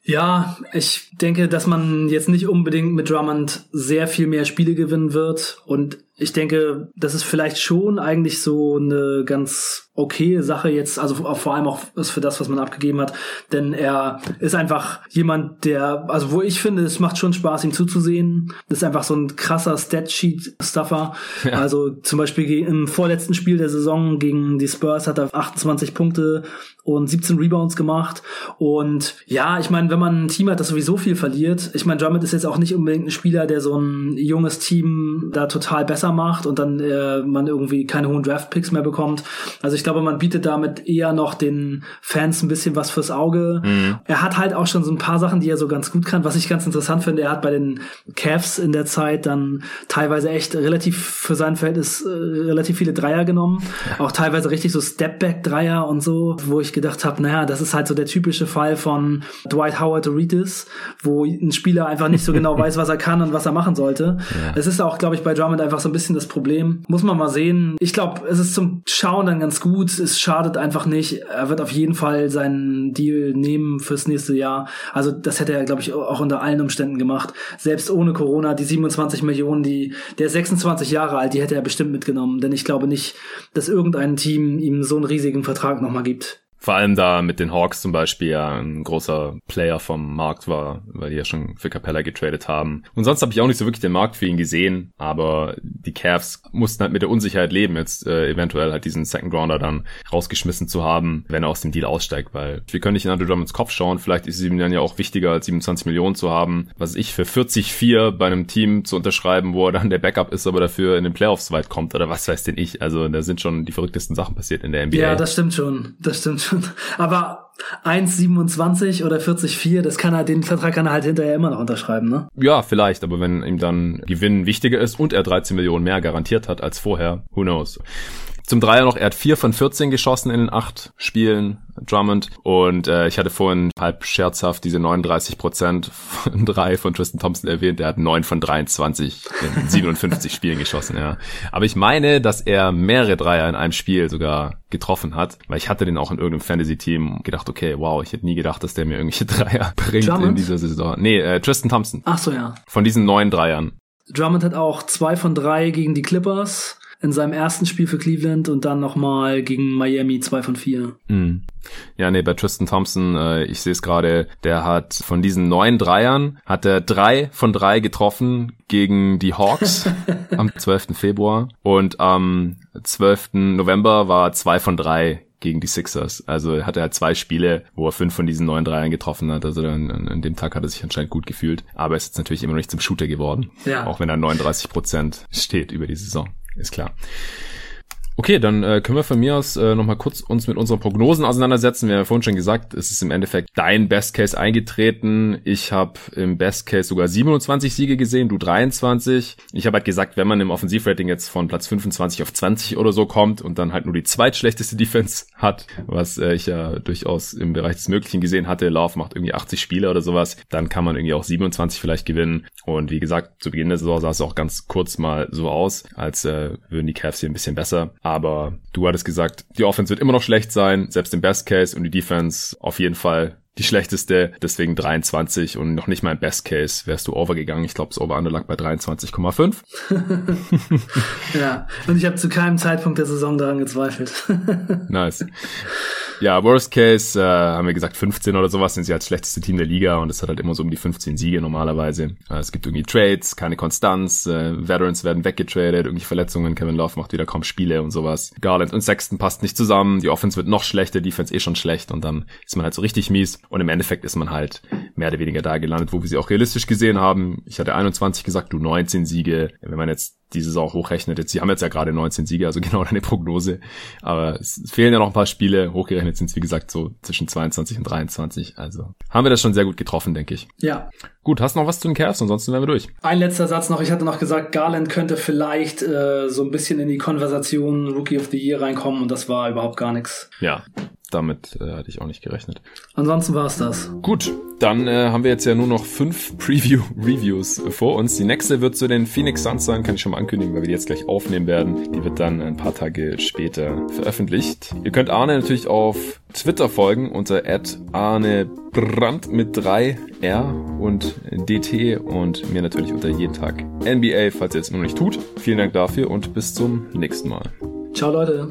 Ja, ich denke, dass man jetzt nicht unbedingt mit Drummond sehr viel mehr Spiele gewinnen wird und ich denke, das ist vielleicht schon eigentlich so eine ganz okay Sache jetzt, also vor allem auch für das, was man abgegeben hat, denn er ist einfach jemand, der, also wo ich finde, es macht schon Spaß, ihm zuzusehen. Das ist einfach so ein krasser Statsheet-Stuffer. Ja. Also zum Beispiel im vorletzten Spiel der Saison gegen die Spurs hat er 28 Punkte und 17 Rebounds gemacht. Und ja, ich meine, wenn man ein Team hat, das sowieso viel verliert, ich meine, Drummond ist jetzt auch nicht unbedingt ein Spieler, der so ein junges Team da total besser macht und dann äh, man irgendwie keine hohen Draft-Picks mehr bekommt. Also ich glaube, man bietet damit eher noch den Fans ein bisschen was fürs Auge. Mhm. Er hat halt auch schon so ein paar Sachen, die er so ganz gut kann. Was ich ganz interessant finde, er hat bei den Cavs in der Zeit dann teilweise echt relativ für sein Verhältnis äh, relativ viele Dreier genommen. Auch teilweise richtig so Stepback-Dreier und so, wo ich gedacht habe, naja, das ist halt so der typische Fall von Dwight Howard Doritis, wo ein Spieler einfach nicht so genau weiß, was er kann und was er machen sollte. Ja. Es ist auch, glaube ich, bei Drummond einfach so ein bisschen das Problem. Muss man mal sehen. Ich glaube, es ist zum Schauen dann ganz gut. Es schadet einfach nicht. Er wird auf jeden Fall seinen Deal nehmen fürs nächste Jahr. Also das hätte er, glaube ich, auch unter allen Umständen gemacht. Selbst ohne Corona, die 27 Millionen, die der 26 Jahre alt, die hätte er bestimmt mitgenommen. Denn ich glaube nicht, dass irgendein Team ihm so einen riesigen Vertrag nochmal gibt. Vor allem da mit den Hawks zum Beispiel ja ein großer Player vom Markt war, weil die ja schon für Capella getradet haben. Und sonst habe ich auch nicht so wirklich den Markt für ihn gesehen, aber die Cavs mussten halt mit der Unsicherheit leben, jetzt äh, eventuell halt diesen Second Rounder dann rausgeschmissen zu haben, wenn er aus dem Deal aussteigt, weil wir können nicht in Andrew Drummonds Kopf schauen, vielleicht ist es ihm dann ja auch wichtiger, als 27 Millionen zu haben, was ich für 40-4 bei einem Team zu unterschreiben, wo er dann der Backup ist, aber dafür in den Playoffs weit kommt oder was weiß denn ich. Also da sind schon die verrücktesten Sachen passiert in der NBA. Ja, das stimmt schon, das stimmt schon. Aber 1,27 oder 40,4, das kann er, den Vertrag kann er halt hinterher immer noch unterschreiben, ne? Ja, vielleicht, aber wenn ihm dann Gewinn wichtiger ist und er 13 Millionen mehr garantiert hat als vorher, who knows. Zum Dreier noch, er hat vier von 14 geschossen in den acht Spielen, Drummond. Und äh, ich hatte vorhin halb scherzhaft diese 39 Prozent von drei von Tristan Thompson erwähnt. Er hat neun von 23 in 57 Spielen geschossen, ja. Aber ich meine, dass er mehrere Dreier in einem Spiel sogar getroffen hat, weil ich hatte den auch in irgendeinem Fantasy-Team gedacht, okay, wow, ich hätte nie gedacht, dass der mir irgendwelche Dreier bringt Drummond? in dieser Saison. Nee, äh, Tristan Thompson. Ach so, ja. Von diesen neun Dreiern. Drummond hat auch zwei von drei gegen die Clippers in seinem ersten Spiel für Cleveland und dann nochmal gegen Miami zwei von vier. Mhm. Ja, nee, bei Tristan Thompson, äh, ich sehe es gerade, der hat von diesen neun Dreiern, hat er drei von drei getroffen gegen die Hawks am 12. Februar und am 12. November war zwei von drei gegen die Sixers. Also er hatte halt zwei Spiele, wo er fünf von diesen neun Dreiern getroffen hat. Also an, an dem Tag hat er sich anscheinend gut gefühlt. Aber er ist jetzt natürlich immer noch nicht zum Shooter geworden. Ja. Auch wenn er 39 Prozent steht über die Saison ist klar. Okay, dann äh, können wir von mir aus äh, nochmal kurz uns mit unseren Prognosen auseinandersetzen. Wir haben ja vorhin schon gesagt, es ist im Endeffekt dein Best Case eingetreten. Ich habe im Best Case sogar 27 Siege gesehen, du 23. Ich habe halt gesagt, wenn man im Offensivrating jetzt von Platz 25 auf 20 oder so kommt und dann halt nur die zweitschlechteste Defense hat, was äh, ich ja durchaus im Bereich des Möglichen gesehen hatte, Love macht irgendwie 80 Spiele oder sowas, dann kann man irgendwie auch 27 vielleicht gewinnen. Und wie gesagt, zu Beginn der Saison sah es auch ganz kurz mal so aus, als äh, würden die Cavs hier ein bisschen besser aber du hattest gesagt, die Offense wird immer noch schlecht sein, selbst im Best Case und die Defense auf jeden Fall die schlechteste, deswegen 23 und noch nicht mal im Best Case wärst du overgegangen. Ich glaube, das Over-Under lag bei 23,5. ja, und ich habe zu keinem Zeitpunkt der Saison daran gezweifelt. nice. Ja, Worst Case, äh, haben wir gesagt 15 oder sowas, sind sie als schlechteste Team der Liga und es hat halt immer so um die 15 Siege normalerweise. Äh, es gibt irgendwie Trades, keine Konstanz, äh, Veterans werden weggetradet, irgendwie Verletzungen, Kevin Love macht wieder kaum Spiele und sowas. Garland und Sexton passt nicht zusammen, die Offense wird noch schlechter, Defense eh schon schlecht und dann ist man halt so richtig mies und im Endeffekt ist man halt mehr oder weniger da gelandet, wo wir sie auch realistisch gesehen haben. Ich hatte 21 gesagt, du 19 Siege. Wenn man jetzt die Saison hochrechnet. Jetzt, sie haben jetzt ja gerade 19 Siege, also genau deine Prognose. Aber es fehlen ja noch ein paar Spiele. Hochgerechnet sind es, wie gesagt, so zwischen 22 und 23. Also haben wir das schon sehr gut getroffen, denke ich. Ja. Gut, hast du noch was zu den Cavs? Ansonsten wären wir durch. Ein letzter Satz noch. Ich hatte noch gesagt, Garland könnte vielleicht äh, so ein bisschen in die Konversation Rookie of the Year reinkommen und das war überhaupt gar nichts. Ja, damit äh, hatte ich auch nicht gerechnet. Ansonsten war es das. Gut, dann äh, haben wir jetzt ja nur noch fünf Preview-Reviews vor uns. Die nächste wird zu den Phoenix Suns sein, kann ich schon mal ankündigen, weil wir die jetzt gleich aufnehmen werden. Die wird dann ein paar Tage später veröffentlicht. Ihr könnt Arne natürlich auf Twitter folgen unter Arne Brandt mit 3 R und DT und mir natürlich unter jeden Tag NBA, falls ihr es noch nicht tut. Vielen Dank dafür und bis zum nächsten Mal. Ciao Leute.